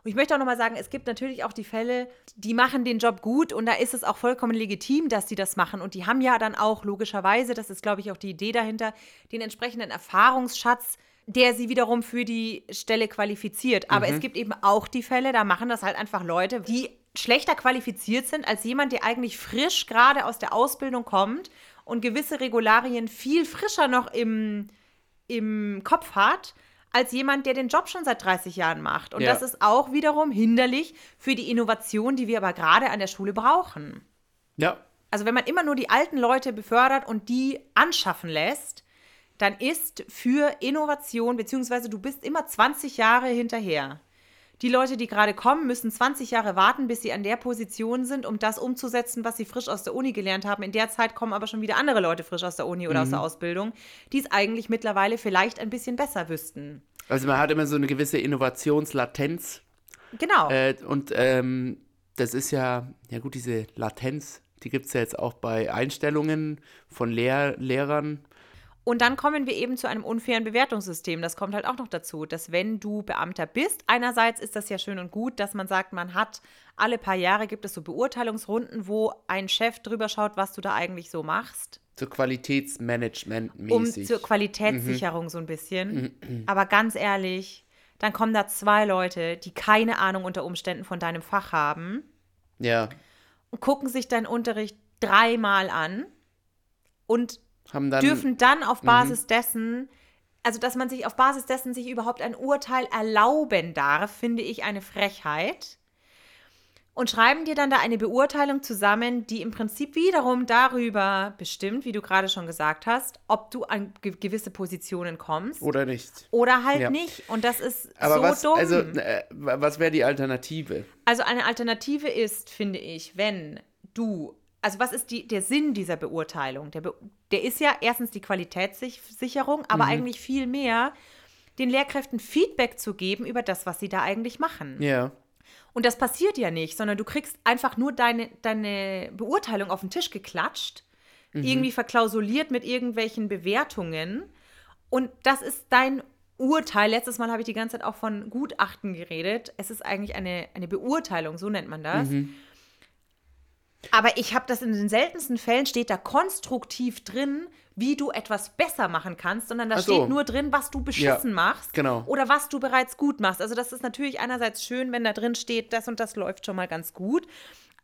Speaker 1: Und ich möchte auch nochmal sagen, es gibt natürlich auch die Fälle, die machen den Job gut und da ist es auch vollkommen legitim, dass die das machen. Und die haben ja dann auch logischerweise, das ist, glaube ich, auch die Idee dahinter, den entsprechenden Erfahrungsschatz, der sie wiederum für die Stelle qualifiziert. Aber es gibt eben auch die Fälle, da machen das halt einfach Leute, die schlechter qualifiziert sind als jemand, der eigentlich frisch gerade aus der Ausbildung kommt und gewisse Regularien viel frischer noch im, im Kopf hat, als jemand, der den Job schon seit 30 Jahren macht. Und
Speaker 2: Ja.
Speaker 1: das ist auch wiederum hinderlich für die Innovation, die wir aber gerade an der Schule brauchen.
Speaker 2: Ja,
Speaker 1: Also wenn man immer nur die alten Leute befördert und die anschaffen lässt, dann ist für Innovation, beziehungsweise du bist immer 20 Jahre hinterher. Die Leute, die gerade kommen, müssen 20 Jahre warten, bis sie an der Position sind, um das umzusetzen, was sie frisch aus der Uni gelernt haben. In der Zeit kommen aber schon wieder andere Leute frisch aus der Uni oder aus der Ausbildung, die es eigentlich mittlerweile vielleicht ein bisschen besser wüssten.
Speaker 2: also man hat immer so eine gewisse Innovationslatenz.
Speaker 1: Genau.
Speaker 2: Äh, und ähm, das ist ja, ja gut, diese Latenz, die gibt es ja jetzt auch bei Einstellungen von Lehr Lehrern.
Speaker 1: Und dann kommen wir eben zu einem unfairen Bewertungssystem. Das kommt halt auch noch dazu, dass wenn du Beamter bist, einerseits ist das ja schön und gut, dass man sagt, man hat alle paar Jahre gibt es so Beurteilungsrunden, wo ein Chef drüber schaut, was du da eigentlich so machst.
Speaker 2: So Qualitätsmanagement
Speaker 1: Um
Speaker 2: mäßig.
Speaker 1: zur Qualitätssicherung so ein bisschen. Aber ganz ehrlich, dann kommen da zwei Leute, die keine Ahnung unter Umständen von deinem Fach haben
Speaker 2: ja,
Speaker 1: und gucken sich deinen Unterricht dreimal an und
Speaker 2: dann
Speaker 1: dürfen dann auf Basis dessen, also dass man sich auf Basis dessen sich überhaupt ein Urteil erlauben darf, finde ich eine Frechheit. Und schreiben dir dann da eine Beurteilung zusammen, die im Prinzip wiederum darüber bestimmt, wie du gerade schon gesagt hast, ob du an ge gewisse Positionen kommst
Speaker 2: oder nicht.
Speaker 1: oder halt
Speaker 2: Ja.
Speaker 1: nicht. Und das ist
Speaker 2: Aber
Speaker 1: so
Speaker 2: was,
Speaker 1: dumm.
Speaker 2: also, äh, was wäre die Alternative?
Speaker 1: Also eine Alternative ist, finde ich, wenn du, also was ist die, der Sinn dieser Beurteilung? Der, Be der ist ja erstens die Qualitätssicherung, aber eigentlich viel mehr, den Lehrkräften Feedback zu geben über das, was sie da eigentlich machen.
Speaker 2: Ja,
Speaker 1: Und das passiert ja nicht, sondern du kriegst einfach nur deine, deine Beurteilung auf den Tisch geklatscht, irgendwie verklausuliert mit irgendwelchen Bewertungen. Und das ist dein Urteil. Letztes Mal habe ich die ganze Zeit auch von Gutachten geredet. Es ist eigentlich eine, eine Beurteilung, so nennt man das. Aber ich habe das in den seltensten Fällen steht da konstruktiv drin, wie du etwas besser machen kannst, sondern da
Speaker 2: so.
Speaker 1: steht nur drin, was du beschissen machst
Speaker 2: genau.
Speaker 1: oder was du bereits gut machst. Also das ist natürlich einerseits schön, wenn da drin steht, das und das läuft schon mal ganz gut.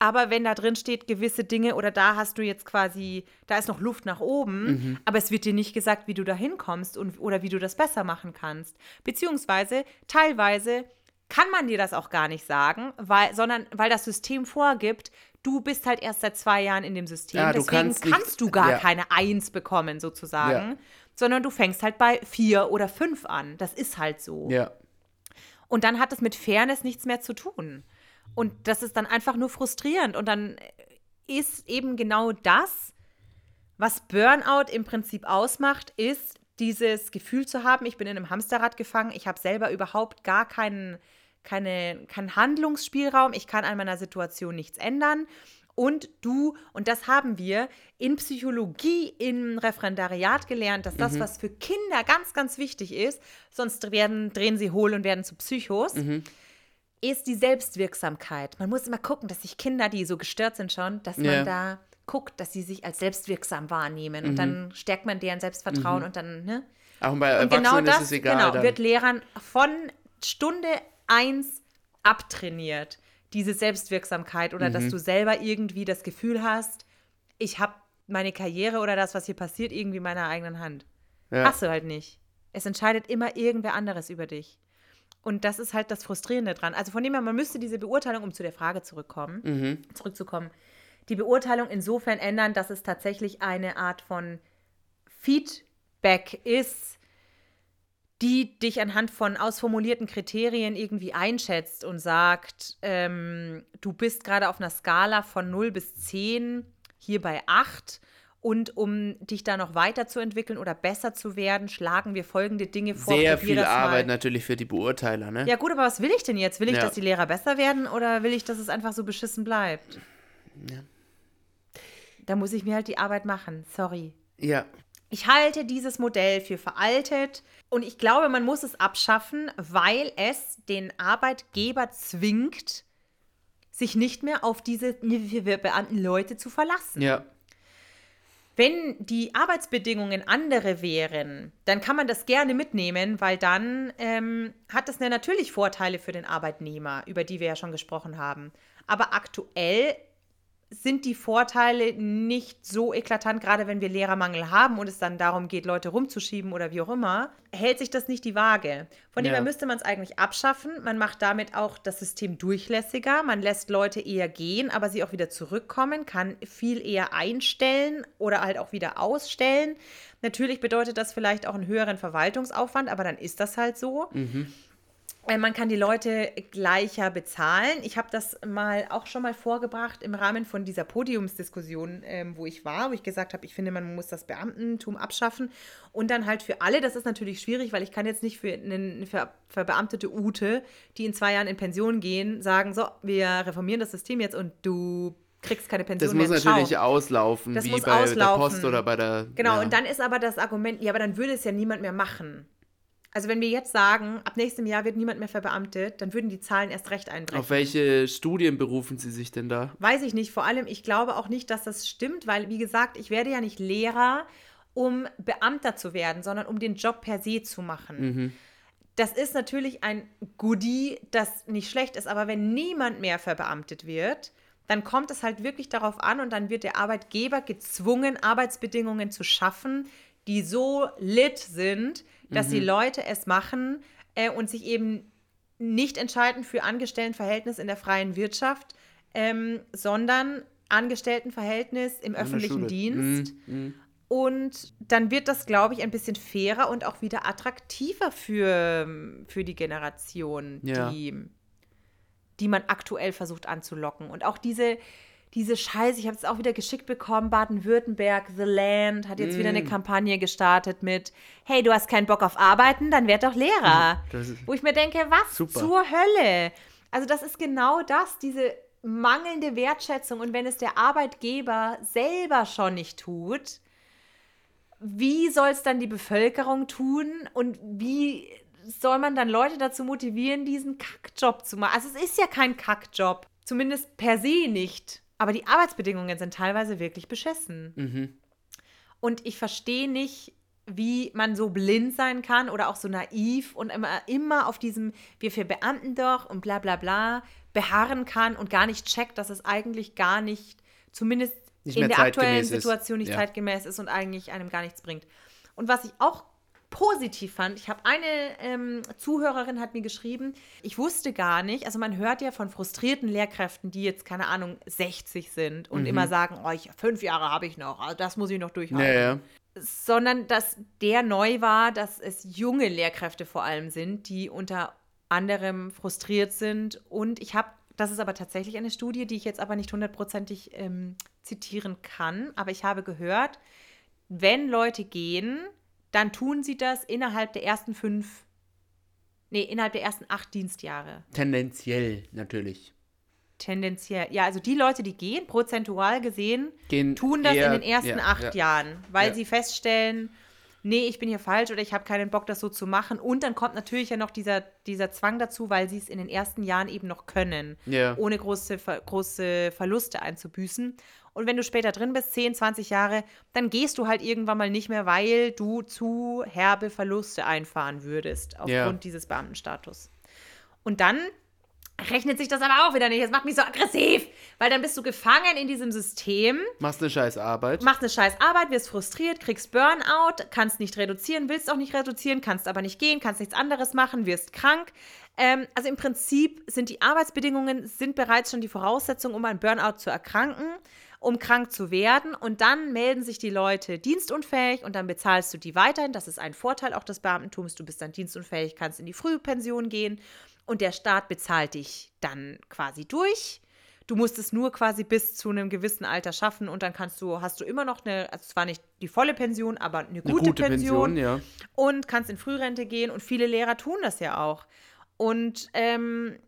Speaker 1: Aber wenn da drin steht, gewisse Dinge oder da hast du jetzt quasi, da ist noch Luft nach oben,
Speaker 2: Mhm.
Speaker 1: aber es wird dir nicht gesagt, wie du da hinkommst und, oder wie du das besser machen kannst. Beziehungsweise teilweise kann man dir das auch gar nicht sagen, weil, sondern weil das System vorgibt, du bist halt erst seit zwei Jahren in dem System,
Speaker 2: Ja,
Speaker 1: deswegen
Speaker 2: kannst nicht-
Speaker 1: kannst du gar
Speaker 2: ja.
Speaker 1: keine Eins bekommen, sozusagen,
Speaker 2: Ja.
Speaker 1: sondern du fängst halt bei vier oder fünf an. Das ist halt so.
Speaker 2: ja.
Speaker 1: Und dann hat es mit Fairness nichts mehr zu tun. Und das ist dann einfach nur frustrierend. Und dann ist eben genau das, was Burnout im Prinzip ausmacht, ist dieses Gefühl zu haben, ich bin in einem Hamsterrad gefangen, ich habe selber überhaupt gar keinen, keine, keinen Handlungsspielraum, ich kann an meiner Situation nichts ändern. Und du, und das haben wir in Psychologie im Referendariat gelernt, dass das, was für Kinder ganz, ganz wichtig ist, sonst werden, drehen sie hohl und werden zu Psychos, ist die Selbstwirksamkeit. Man muss immer gucken, dass sich Kinder, die so gestört sind schon, dass
Speaker 2: Ja.
Speaker 1: man da guckt, dass sie sich als selbstwirksam wahrnehmen. Und dann stärkt man deren Selbstvertrauen und dann, ne?
Speaker 2: Auch bei
Speaker 1: Und
Speaker 2: Erwachsenen
Speaker 1: genau das
Speaker 2: ist es egal.
Speaker 1: genau,
Speaker 2: dann.
Speaker 1: wird Lehrern von Stunde 1 abtrainiert. Diese Selbstwirksamkeit oder
Speaker 2: Mhm.
Speaker 1: dass du selber irgendwie das Gefühl hast, ich habe meine Karriere oder das, was hier passiert, irgendwie in meiner eigenen Hand.
Speaker 2: ja.
Speaker 1: Hast du halt nicht. Es entscheidet immer irgendwer anderes über dich. Und das ist halt das Frustrierende dran. Also von dem her, man müsste diese Beurteilung, um zu der Frage zurückkommen,
Speaker 2: Mhm.
Speaker 1: zurückzukommen, die Beurteilung insofern ändern, dass es tatsächlich eine Art von Feedback ist, die dich anhand von ausformulierten Kriterien irgendwie einschätzt und sagt, ähm, du bist gerade auf einer Skala von 0 bis 10, hier bei 8. Und um dich da noch weiterzuentwickeln oder besser zu werden, schlagen wir folgende Dinge vor.
Speaker 2: Sehr viel
Speaker 1: das mal.
Speaker 2: Arbeit natürlich für die Beurteiler, ne?
Speaker 1: Ja, gut, aber was will ich denn jetzt? Will ich,
Speaker 2: Ja.
Speaker 1: dass die Lehrer besser werden oder will ich, dass es einfach so beschissen bleibt?
Speaker 2: Ja.
Speaker 1: Da muss ich mir halt die Arbeit machen. Sorry.
Speaker 2: Ja.
Speaker 1: Ich halte dieses Modell für veraltet und ich glaube, man muss es abschaffen, weil es den Arbeitgeber zwingt, sich nicht mehr auf diese beamten Leute zu verlassen.
Speaker 2: Ja.
Speaker 1: Wenn die Arbeitsbedingungen andere wären, dann kann man das gerne mitnehmen, weil dann ähm, hat das natürlich Vorteile für den Arbeitnehmer, über die wir ja schon gesprochen haben. Aber aktuell sind die Vorteile nicht so eklatant, gerade wenn wir Lehrermangel haben und es dann darum geht, Leute rumzuschieben oder wie auch immer, hält sich das nicht die Waage. Von dem
Speaker 2: Ja.
Speaker 1: her müsste man es eigentlich abschaffen. Man macht damit auch das System durchlässiger. Man lässt Leute eher gehen, aber sie auch wieder zurückkommen, kann viel eher einstellen oder halt auch wieder ausstellen. Natürlich bedeutet das vielleicht auch einen höheren Verwaltungsaufwand, aber dann ist das halt so. Äh, Man kann die Leute gleicher bezahlen. Ich habe das mal auch schon mal vorgebracht im Rahmen von dieser Podiumsdiskussion, ähm, wo ich war, wo ich gesagt habe, ich finde, man muss das Beamtentum abschaffen und dann halt für alle. Das ist natürlich schwierig, weil ich kann jetzt nicht für eine ver verbeamtete Ute, die in zwei Jahren in Pension gehen, sagen, so, wir reformieren das System jetzt und du kriegst keine Pension
Speaker 2: Das muss
Speaker 1: mehr.
Speaker 2: Natürlich auslaufen,
Speaker 1: Das
Speaker 2: wie bei der
Speaker 1: auslaufen.
Speaker 2: Post oder bei der.
Speaker 1: Genau,
Speaker 2: ja.
Speaker 1: und dann ist aber das Argument, ja, aber dann würde es ja niemand mehr machen. Also wenn wir jetzt sagen, ab nächstem Jahr wird niemand mehr verbeamtet, dann würden die Zahlen erst recht einbrechen.
Speaker 2: Auf welche Studien berufen Sie sich denn da?
Speaker 1: Weiß ich nicht. Vor allem, ich glaube auch nicht, dass das stimmt, weil, wie gesagt, ich werde ja nicht Lehrer, um Beamter zu werden, sondern um den Job per se zu machen. Das ist natürlich ein Goodie, das nicht schlecht ist, aber wenn niemand mehr verbeamtet wird, dann kommt es halt wirklich darauf an und dann wird der Arbeitgeber gezwungen, Arbeitsbedingungen zu schaffen, die so lit sind, dass die Leute es machen äh, und sich eben nicht entscheiden für Angestelltenverhältnis in der freien Wirtschaft, ähm, sondern Angestelltenverhältnis im
Speaker 2: der
Speaker 1: öffentlichen. Dienst.
Speaker 2: Mhm, mhm.
Speaker 1: Und dann wird das, glaube ich, ein bisschen fairer und auch wieder attraktiver für, für die Generation,
Speaker 2: Ja.
Speaker 1: die, die man aktuell versucht anzulocken. Und auch diese, diese Scheiße, ich habe es auch wieder geschickt bekommen, Baden-Württemberg, The Land, hat jetzt wieder eine
Speaker 2: Mm.
Speaker 1: Kampagne gestartet mit, hey, du hast keinen Bock auf Arbeiten, dann werd doch Lehrer.
Speaker 2: Ist-
Speaker 1: Wo ich mir denke, was
Speaker 2: Super.
Speaker 1: zur Hölle? Also das ist genau das, diese mangelnde Wertschätzung. Und wenn es der Arbeitgeber selber schon nicht tut, wie soll es dann die Bevölkerung tun und wie soll man dann Leute dazu motivieren, diesen Kackjob zu machen? Also es ist ja kein Kackjob, zumindest per se nicht. Aber die Arbeitsbedingungen sind teilweise wirklich beschissen.
Speaker 2: Mhm.
Speaker 1: Und ich verstehe nicht, wie man so blind sein kann oder auch so naiv und immer, immer auf diesem wir für Beamten doch und bla bla bla beharren kann und gar nicht checkt, dass es eigentlich gar nicht, zumindest
Speaker 2: Nicht
Speaker 1: in der aktuellen. Situation nicht
Speaker 2: Ja.
Speaker 1: zeitgemäß ist und eigentlich einem gar nichts bringt. Und was ich auch positiv fand, ich habe eine ähm, Zuhörerin hat mir geschrieben, ich wusste gar nicht, also man hört ja von frustrierten Lehrkräften, die jetzt, keine Ahnung, 60 sind und immer sagen, oh, ich, fünf Jahre habe ich noch, also das muss ich noch durchhalten
Speaker 2: Ja, ja.
Speaker 1: sondern dass der neu war, dass es junge Lehrkräfte vor allem sind, die unter anderem frustriert sind. Und ich habe, das ist aber tatsächlich eine Studie, die ich jetzt aber nicht hundertprozentig ähm, zitieren kann, aber ich habe gehört, wenn Leute gehen, dann tun sie das innerhalb der ersten fünf, nee, innerhalb der ersten acht Dienstjahre.
Speaker 2: Tendenziell natürlich.
Speaker 1: Tendenziell. Ja, also die Leute, die gehen, prozentual gesehen,
Speaker 2: Gehen
Speaker 1: tun das
Speaker 2: eher-
Speaker 1: in den ersten
Speaker 2: ja,
Speaker 1: acht
Speaker 2: ja.
Speaker 1: Jahren, weil
Speaker 2: Ja.
Speaker 1: sie feststellen, nee, ich bin hier falsch oder ich habe keinen Bock, das so zu machen. Und dann kommt natürlich ja noch dieser, dieser Zwang dazu, weil sie es in den ersten Jahren eben noch können,
Speaker 2: Ja.
Speaker 1: ohne große, große Verluste einzubüßen. Und wenn du später drin bist, 10, 20 Jahre, dann gehst du halt irgendwann mal nicht mehr, weil du zu herbe Verluste einfahren würdest aufgrund
Speaker 2: Ja.
Speaker 1: dieses Beamtenstatus. Und dann rechnet sich das aber auch wieder nicht. Das macht mich so aggressiv, weil dann bist du gefangen in diesem System,
Speaker 2: Machst eine scheiß Arbeit.
Speaker 1: machst eine scheiß Arbeit, wirst frustriert, kriegst Burnout, kannst nicht reduzieren, willst auch nicht reduzieren, kannst aber nicht gehen, kannst nichts anderes machen, wirst krank. Ähm, also im Prinzip sind die Arbeitsbedingungen sind bereits schon die Voraussetzung, um an Burnout zu erkranken, um krank zu werden. Und dann melden sich die Leute dienstunfähig und dann bezahlst du die weiterhin. Das ist ein Vorteil auch des Beamtentums. Du bist dann dienstunfähig, kannst in die Frühpension gehen und der Staat bezahlt dich dann quasi durch. Du musst es nur quasi bis zu einem gewissen Alter schaffen und dann kannst du, hast du immer noch eine, also zwar nicht die volle Pension, aber eine gute,
Speaker 2: eine gute
Speaker 1: Pension,
Speaker 2: Pension, ja.
Speaker 1: und kannst in Frührente gehen und viele Lehrer tun das ja auch. Und ähm,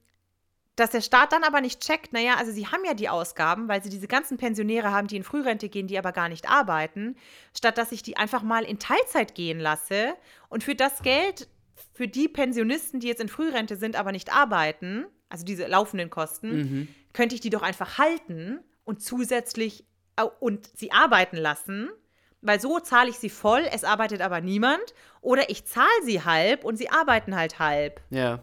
Speaker 1: dass der Staat dann aber nicht checkt, naja, also sie haben ja die Ausgaben, weil sie diese ganzen Pensionäre haben, die in Frührente gehen, die aber gar nicht arbeiten, statt dass ich die einfach mal in Teilzeit gehen lasse und für das Geld, für die Pensionisten, die jetzt in Frührente sind, aber nicht arbeiten, also diese laufenden Kosten,
Speaker 2: Mhm.
Speaker 1: Könnte ich die doch einfach halten und zusätzlich au- und sie arbeiten lassen, weil so zahle ich sie voll, es arbeitet aber niemand, oder ich zahle sie halb und sie arbeiten halt halb.
Speaker 2: Ja.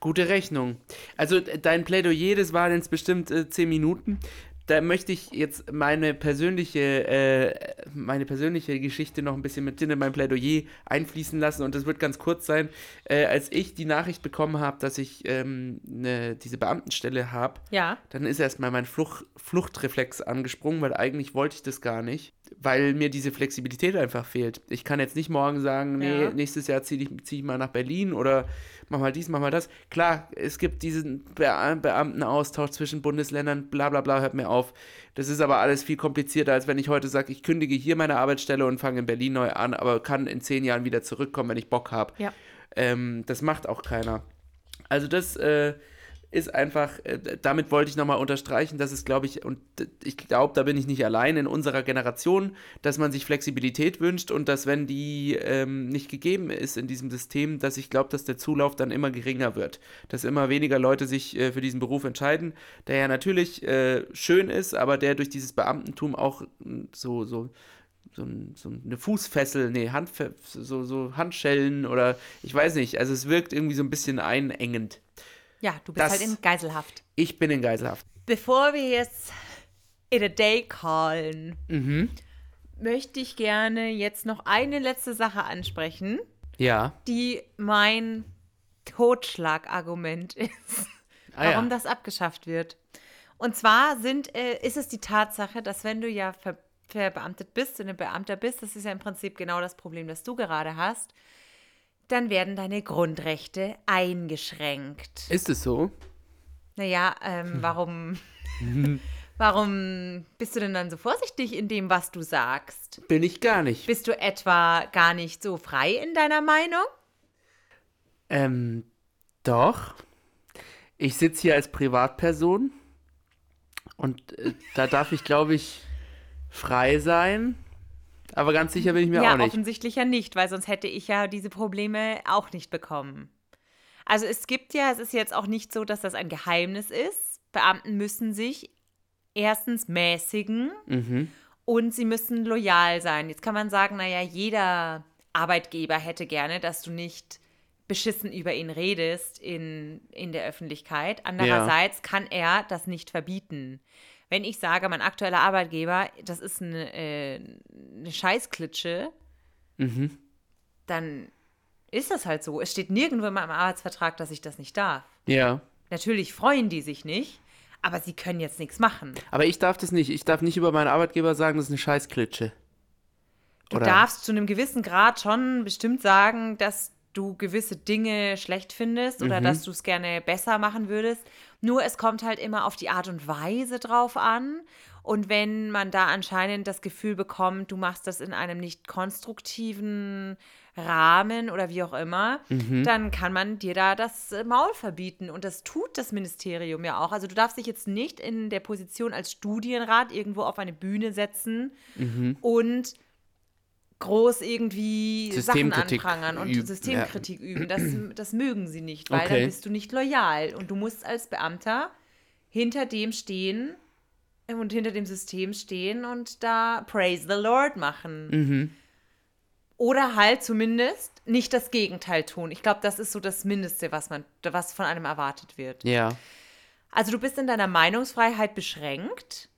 Speaker 2: Gute Rechnung. Also dein Plädoyer, das waren jetzt bestimmt äh, zehn Minuten. Da möchte ich jetzt meine persönliche, äh, meine persönliche Geschichte noch ein bisschen mit in mein Plädoyer einfließen lassen und das wird ganz kurz sein. Äh, als ich die Nachricht bekommen habe, dass ich ähm, ne, diese Beamtenstelle habe,
Speaker 1: Ja.
Speaker 2: dann ist erstmal mein Fluch Fluchtreflex angesprungen, weil eigentlich wollte ich das gar nicht, weil mir diese Flexibilität einfach fehlt. Ich kann jetzt nicht morgen sagen, nee,
Speaker 1: Ja.
Speaker 2: nächstes Jahr ziehe ich, zieh ich mal nach Berlin oder mach mal dies, mach mal das. Klar, es gibt diesen Be Beamtenaustausch zwischen Bundesländern, bla bla bla, hört mir auf. Das ist aber alles viel komplizierter, als wenn ich heute sage, ich kündige hier meine Arbeitsstelle und fange in Berlin neu an, aber kann in zehn Jahren wieder zurückkommen, wenn ich Bock habe.
Speaker 1: Ja.
Speaker 2: Ähm, das macht auch keiner. Also das äh, ist einfach, äh, damit wollte ich nochmal unterstreichen, dass es, glaube ich, und ich glaube, da bin ich nicht allein in unserer Generation, dass man sich Flexibilität wünscht und dass, wenn die ähm, nicht gegeben ist in diesem System, dass ich glaube, dass der Zulauf dann immer geringer wird. Dass immer weniger Leute sich äh, für diesen Beruf entscheiden, der ja natürlich äh, schön ist, aber der durch dieses Beamtentum auch mh, so, so so, so eine Fußfessel, nee, Handfe so, so Handschellen oder ich weiß nicht. Also es wirkt irgendwie so ein bisschen einengend.
Speaker 1: Ja, du bist halt in Geiselhaft.
Speaker 2: Ich bin in Geiselhaft.
Speaker 1: Bevor wir jetzt in a day callen,
Speaker 2: Mhm.
Speaker 1: möchte ich gerne jetzt noch eine letzte Sache ansprechen,
Speaker 2: Ja.
Speaker 1: die mein Totschlagargument ist,
Speaker 2: Ah,
Speaker 1: warum
Speaker 2: ja.
Speaker 1: das abgeschafft wird. Und zwar sind, äh, ist es die Tatsache, dass wenn du ja ver verbeamtet bist, wenn du Beamter bist, das ist ja im Prinzip genau das Problem, das du gerade hast, dann werden deine Grundrechte eingeschränkt.
Speaker 2: Ist es so?
Speaker 1: Naja, ähm, warum, warum bist du denn dann so vorsichtig in dem, was du sagst?
Speaker 2: Bin ich gar nicht.
Speaker 1: Bist du etwa gar nicht so frei in deiner Meinung?
Speaker 2: Ähm, doch. Ich sitze hier als Privatperson und äh, da darf ich, glaube ich, frei sein. Aber ganz sicher bin ich mir
Speaker 1: ja,
Speaker 2: auch nicht.
Speaker 1: offensichtlich ja nicht, weil sonst hätte ich ja diese Probleme auch nicht bekommen. Also es gibt ja, es ist jetzt auch nicht so, dass das ein Geheimnis ist. Beamten müssen sich erstens mäßigen
Speaker 2: Mhm.
Speaker 1: und sie müssen loyal sein. Jetzt kann man sagen, naja, jeder Arbeitgeber hätte gerne, dass du nicht beschissen über ihn redest in, in der Öffentlichkeit. Andererseits kann er das nicht verbieten. Wenn ich sage, mein aktueller Arbeitgeber, das ist eine, äh, eine Scheißklitsche,
Speaker 2: Mhm.
Speaker 1: dann ist das halt so. Es steht nirgendwo in meinem Arbeitsvertrag, dass ich das nicht darf.
Speaker 2: Ja.
Speaker 1: Natürlich freuen die sich nicht, aber sie können jetzt nichts machen.
Speaker 2: Aber ich darf das nicht. Ich darf nicht über meinen Arbeitgeber sagen, das ist eine Scheißklitsche.
Speaker 1: Du
Speaker 2: Oder-
Speaker 1: darfst zu einem gewissen Grad schon bestimmt sagen, dass du gewisse Dinge schlecht findest oder dass du es gerne besser machen würdest. Nur es kommt halt immer auf die Art und Weise drauf an. Und wenn man da anscheinend das Gefühl bekommt, du machst das in einem nicht konstruktiven Rahmen oder wie auch immer, dann kann man dir da das äh, Maul verbieten. Und das tut das Ministerium ja auch. Also du darfst dich jetzt nicht in der Position als Studienrat irgendwo auf eine Bühne setzen und groß irgendwie Sachen anprangern und
Speaker 2: üben,
Speaker 1: Systemkritik üben. Das, das mögen sie nicht, weil
Speaker 2: Okay.
Speaker 1: dann bist du nicht loyal. Und du musst als Beamter hinter dem stehen und hinter dem System stehen und da Praise the Lord machen.
Speaker 2: Mhm.
Speaker 1: Oder halt zumindest nicht das Gegenteil tun. Ich glaube, das ist so das Mindeste, was man, was von einem erwartet wird.
Speaker 2: Ja.
Speaker 1: Also du bist in deiner Meinungsfreiheit beschränkt.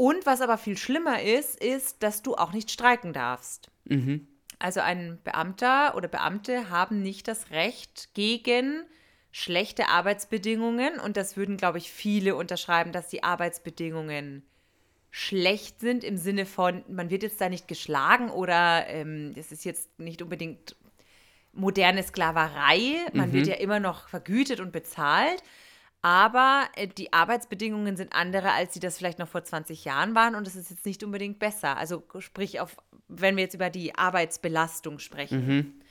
Speaker 1: Und was aber viel schlimmer ist, ist, dass du auch nicht streiken darfst.
Speaker 2: Mhm.
Speaker 1: Also ein Beamter oder Beamte haben nicht das Recht gegen schlechte Arbeitsbedingungen. Und das würden, glaube ich, viele unterschreiben, dass die Arbeitsbedingungen schlecht sind im Sinne von, man wird jetzt da nicht geschlagen oder ähm, es ist jetzt nicht unbedingt moderne Sklaverei. Man wird ja immer noch vergütet und bezahlt. Aber äh, die Arbeitsbedingungen sind andere, als sie das vielleicht noch vor 20 Jahren waren. Und es ist jetzt nicht unbedingt besser. Also sprich, auf, wenn wir jetzt über die Arbeitsbelastung sprechen.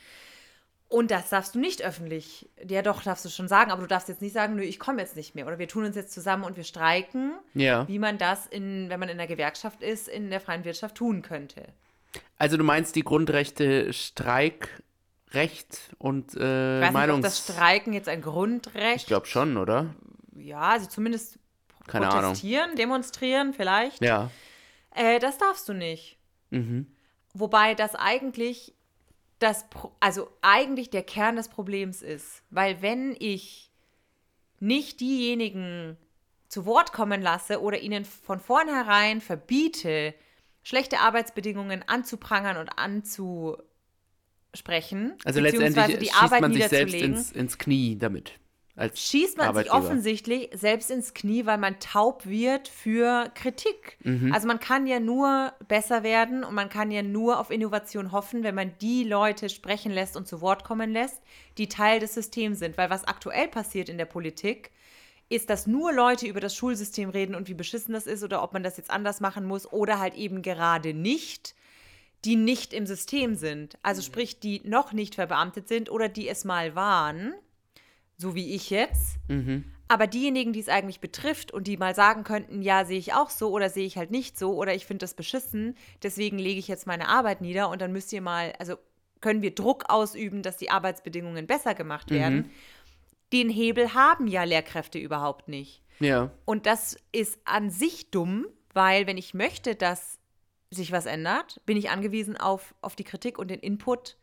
Speaker 1: Und das darfst du nicht öffentlich. Ja, doch, darfst du schon sagen, aber du darfst jetzt nicht sagen, nö, ich komme jetzt nicht mehr. Oder wir tun uns jetzt zusammen und wir streiken,
Speaker 2: Ja.
Speaker 1: wie man das, in, wenn man in der Gewerkschaft ist, in der freien Wirtschaft tun könnte.
Speaker 2: Also du meinst die Grundrechte Streikrecht und
Speaker 1: Ich
Speaker 2: äh,
Speaker 1: weiß nicht, ob
Speaker 2: Meinungs...
Speaker 1: das Streiken jetzt ein Grundrecht
Speaker 2: ich glaube schon, oder?
Speaker 1: Ja, also zumindest
Speaker 2: Keine Ahnung.
Speaker 1: protestieren, demonstrieren vielleicht.
Speaker 2: Ja.
Speaker 1: Äh, das darfst du nicht.
Speaker 2: Mhm.
Speaker 1: Wobei das eigentlich das, Pro also eigentlich der Kern des Problems ist. Weil wenn ich nicht diejenigen zu Wort kommen lasse oder ihnen von vornherein verbiete, schlechte Arbeitsbedingungen anzuprangern und anzusprechen,
Speaker 2: Also letztendlich
Speaker 1: die
Speaker 2: schießt
Speaker 1: Arbeit
Speaker 2: man sich selbst ins, ins Knie damit.
Speaker 1: Schießt man sich offensichtlich selbst ins Knie, weil man taub wird für Kritik.
Speaker 2: Mhm.
Speaker 1: Also man kann ja nur besser werden und man kann ja nur auf Innovation hoffen, wenn man die Leute sprechen lässt und zu Wort kommen lässt, die Teil des Systems sind. Weil was aktuell passiert in der Politik, ist, dass nur Leute über das Schulsystem reden und wie beschissen das ist oder ob man das jetzt anders machen muss oder halt eben gerade nicht, die nicht im System sind. Also sprich, die noch nicht verbeamtet sind oder die es mal waren, so wie ich jetzt, Aber diejenigen, die es eigentlich betrifft und die mal sagen könnten, ja, sehe ich auch so oder sehe ich halt nicht so oder ich finde das beschissen, deswegen lege ich jetzt meine Arbeit nieder und dann müsst ihr mal, also können wir Druck ausüben, dass die Arbeitsbedingungen besser gemacht werden. Den Hebel haben ja Lehrkräfte überhaupt nicht.
Speaker 2: Ja.
Speaker 1: Und das ist an sich dumm, weil wenn ich möchte, dass sich was ändert, bin ich angewiesen auf, auf die Kritik und den Input.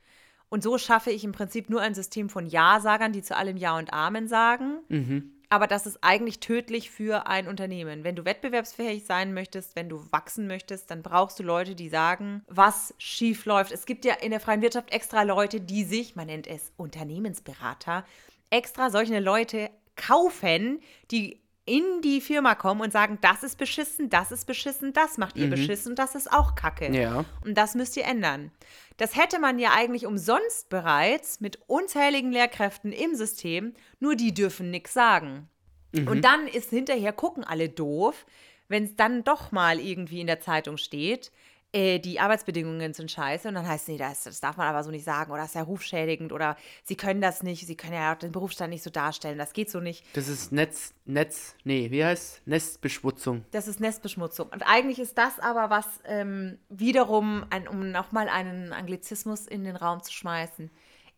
Speaker 1: Und so schaffe ich im Prinzip nur ein System von Ja-Sagern, die zu allem Ja und Amen sagen.
Speaker 2: Mhm.
Speaker 1: Aber das ist eigentlich tödlich für ein Unternehmen. Wenn du wettbewerbsfähig sein möchtest, wenn du wachsen möchtest, dann brauchst du Leute, die sagen, was schief läuft. Es gibt ja in der freien Wirtschaft extra Leute, die sich, man nennt es Unternehmensberater, extra solche Leute kaufen, die in die Firma kommen und sagen, das ist beschissen, das ist beschissen, das macht ihr beschissen, das ist auch Kacke.
Speaker 2: Ja.
Speaker 1: Und das müsst ihr ändern. Das hätte man ja eigentlich umsonst bereits mit unzähligen Lehrkräften im System, nur die dürfen nichts sagen. Und dann ist hinterher, gucken alle doof, wenn es dann doch mal irgendwie in der Zeitung steht, äh, die Arbeitsbedingungen sind scheiße und dann heißt es, nee, das, das darf man aber so nicht sagen oder das ist ja rufschädigend oder sie können das nicht, sie können ja auch den Berufsstand nicht so darstellen, das geht so nicht.
Speaker 2: Das ist Netz, Netz, nee, wie heißt Nestbeschmutzung.
Speaker 1: Das ist Nestbeschmutzung. Und eigentlich ist das aber was ähm, wiederum, ein, um nochmal einen Anglizismus in den Raum zu schmeißen,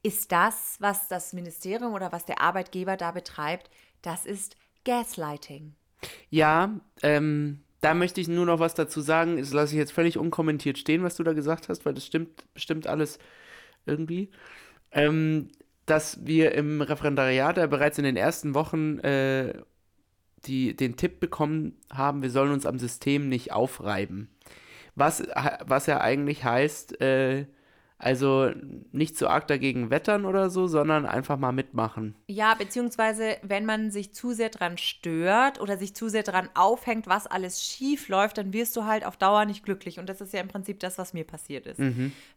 Speaker 1: ist das, was das Ministerium oder was der Arbeitgeber da betreibt, das ist Gaslighting.
Speaker 2: Ja, ähm, da möchte ich nur noch was dazu sagen. Das lasse ich jetzt völlig unkommentiert stehen, was du da gesagt hast, weil das stimmt, stimmt alles irgendwie. Ähm, dass wir im Referendariat ja bereits in den ersten Wochen äh, die, den Tipp bekommen haben, wir sollen uns am System nicht aufreiben. Was, was ja eigentlich heißt, äh, also nicht so arg dagegen wettern oder so, sondern einfach mal mitmachen.
Speaker 1: Ja, beziehungsweise wenn man sich zu sehr dran stört oder sich zu sehr dran aufhängt, was alles schief läuft, dann wirst du halt auf Dauer nicht glücklich. Und das ist ja im Prinzip das, was mir passiert ist.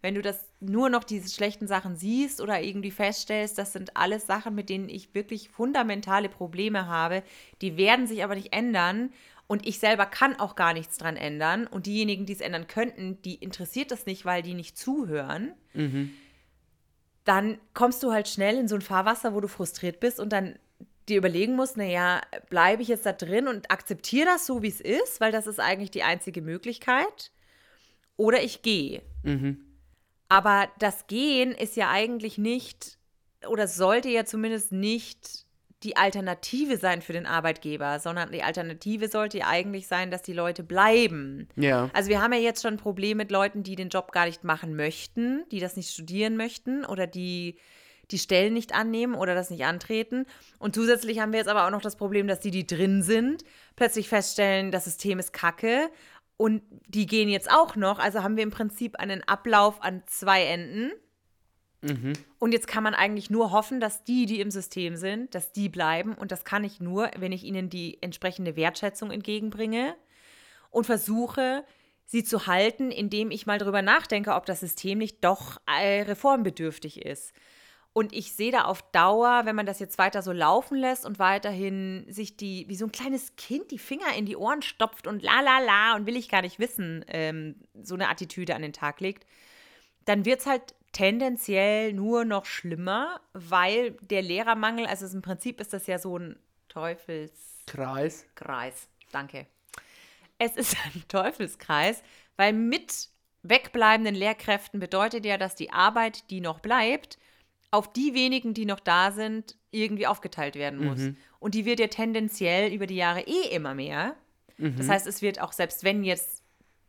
Speaker 1: Wenn du das nur noch diese schlechten Sachen siehst oder irgendwie feststellst, das sind alles Sachen, mit denen ich wirklich fundamentale Probleme habe, die werden sich aber nicht ändern. Und ich selber kann auch gar nichts dran ändern. Und diejenigen, die es ändern könnten, die interessiert das nicht, weil die nicht zuhören. Dann kommst du halt schnell in so ein Fahrwasser, wo du frustriert bist und dann dir überlegen musst, naja, bleibe ich jetzt da drin und akzeptiere das so, wie es ist, weil das ist eigentlich die einzige Möglichkeit. Oder ich gehe. Aber das Gehen ist ja eigentlich nicht, oder sollte ja zumindest nicht die Alternative sein für den Arbeitgeber, sondern die Alternative sollte ja eigentlich sein, dass die Leute bleiben.
Speaker 2: Ja.
Speaker 1: Also wir haben ja jetzt schon ein Problem mit Leuten, die den Job gar nicht machen möchten, die das nicht studieren möchten oder die die Stellen nicht annehmen oder das nicht antreten. Und zusätzlich haben wir jetzt aber auch noch das Problem, dass die, die drin sind, plötzlich feststellen, das System ist kacke und die gehen jetzt auch noch. Also haben wir im Prinzip einen Ablauf an zwei Enden. Und jetzt kann man eigentlich nur hoffen, dass die, die im System sind, dass die bleiben. Und das kann ich nur, wenn ich ihnen die entsprechende Wertschätzung entgegenbringe und versuche, sie zu halten, indem ich mal drüber nachdenke, ob das System nicht doch äh, reformbedürftig ist. Und ich sehe da auf Dauer, wenn man das jetzt weiter so laufen lässt und weiterhin sich die, wie so ein kleines Kind, die Finger in die Ohren stopft und la la la und will ich gar nicht wissen, ähm, so eine Attitüde an den Tag legt, dann wird es halt tendenziell nur noch schlimmer, weil der Lehrermangel, also im Prinzip ist das ja so ein Teufelskreis.
Speaker 2: Kreis.
Speaker 1: Danke. Es ist ein Teufelskreis, weil mit wegbleibenden Lehrkräften bedeutet ja, dass die Arbeit, die noch bleibt, auf die wenigen, die noch da sind, irgendwie aufgeteilt werden muss. Und die wird ja tendenziell über die Jahre eh immer mehr. Das heißt, es wird auch, selbst wenn jetzt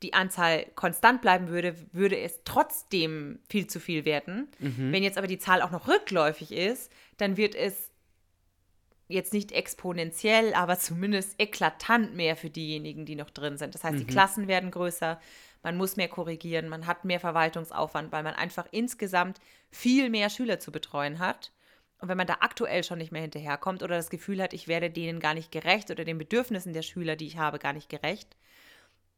Speaker 1: die Anzahl konstant bleiben würde, würde es trotzdem viel zu viel werden. Wenn jetzt aber die Zahl auch noch rückläufig ist, dann wird es jetzt nicht exponentiell, aber zumindest eklatant mehr für diejenigen, die noch drin sind. Das heißt, die Klassen werden größer, man muss mehr korrigieren, man hat mehr Verwaltungsaufwand, weil man einfach insgesamt viel mehr Schüler zu betreuen hat. Und wenn man da aktuell schon nicht mehr hinterherkommt oder das Gefühl hat, ich werde denen gar nicht gerecht oder den Bedürfnissen der Schüler, die ich habe, gar nicht gerecht,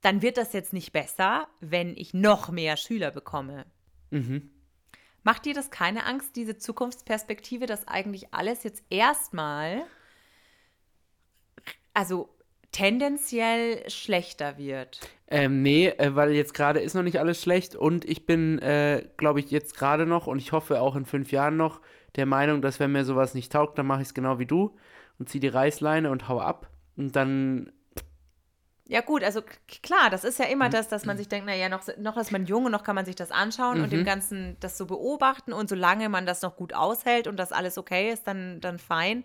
Speaker 1: dann wird das jetzt nicht besser, wenn ich noch mehr Schüler bekomme. Macht dir das keine Angst, diese Zukunftsperspektive, dass eigentlich alles jetzt erstmal, also tendenziell schlechter wird?
Speaker 2: Ähm, nee, äh, weil jetzt gerade ist noch nicht alles schlecht und ich bin, äh, glaube ich, jetzt gerade noch und ich hoffe auch in fünf Jahren noch der Meinung, dass wenn mir sowas nicht taugt, dann mache ich es genau wie du und zieh die Reißleine und hau ab. Und dann,
Speaker 1: Ja, gut, also klar, das ist ja
Speaker 2: Mhm.
Speaker 1: immer das, dass man sich denkt, naja, noch, noch ist man jung und noch kann man sich das anschauen und
Speaker 2: Mhm.
Speaker 1: dem Ganzen das so beobachten und solange man das noch gut aushält und das alles okay ist, dann, dann fein.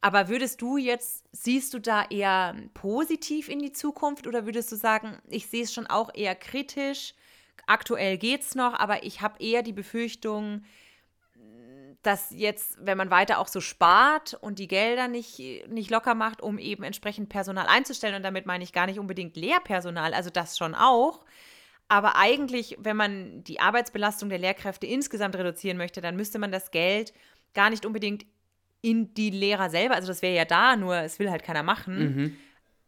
Speaker 1: Aber würdest du jetzt, siehst du da eher positiv in die Zukunft oder würdest du sagen, ich sehe es schon auch eher kritisch, aktuell geht's noch, aber ich habe eher die Befürchtung, dass jetzt, wenn man weiter auch so spart und die Gelder nicht, nicht locker macht, um eben entsprechend Personal einzustellen, und damit meine ich gar nicht unbedingt Lehrpersonal, also das schon auch, aber eigentlich, wenn man die Arbeitsbelastung der Lehrkräfte insgesamt reduzieren möchte, dann müsste man das Geld gar nicht unbedingt in die Lehrer selber, also das wäre ja da, nur es will halt keiner machen,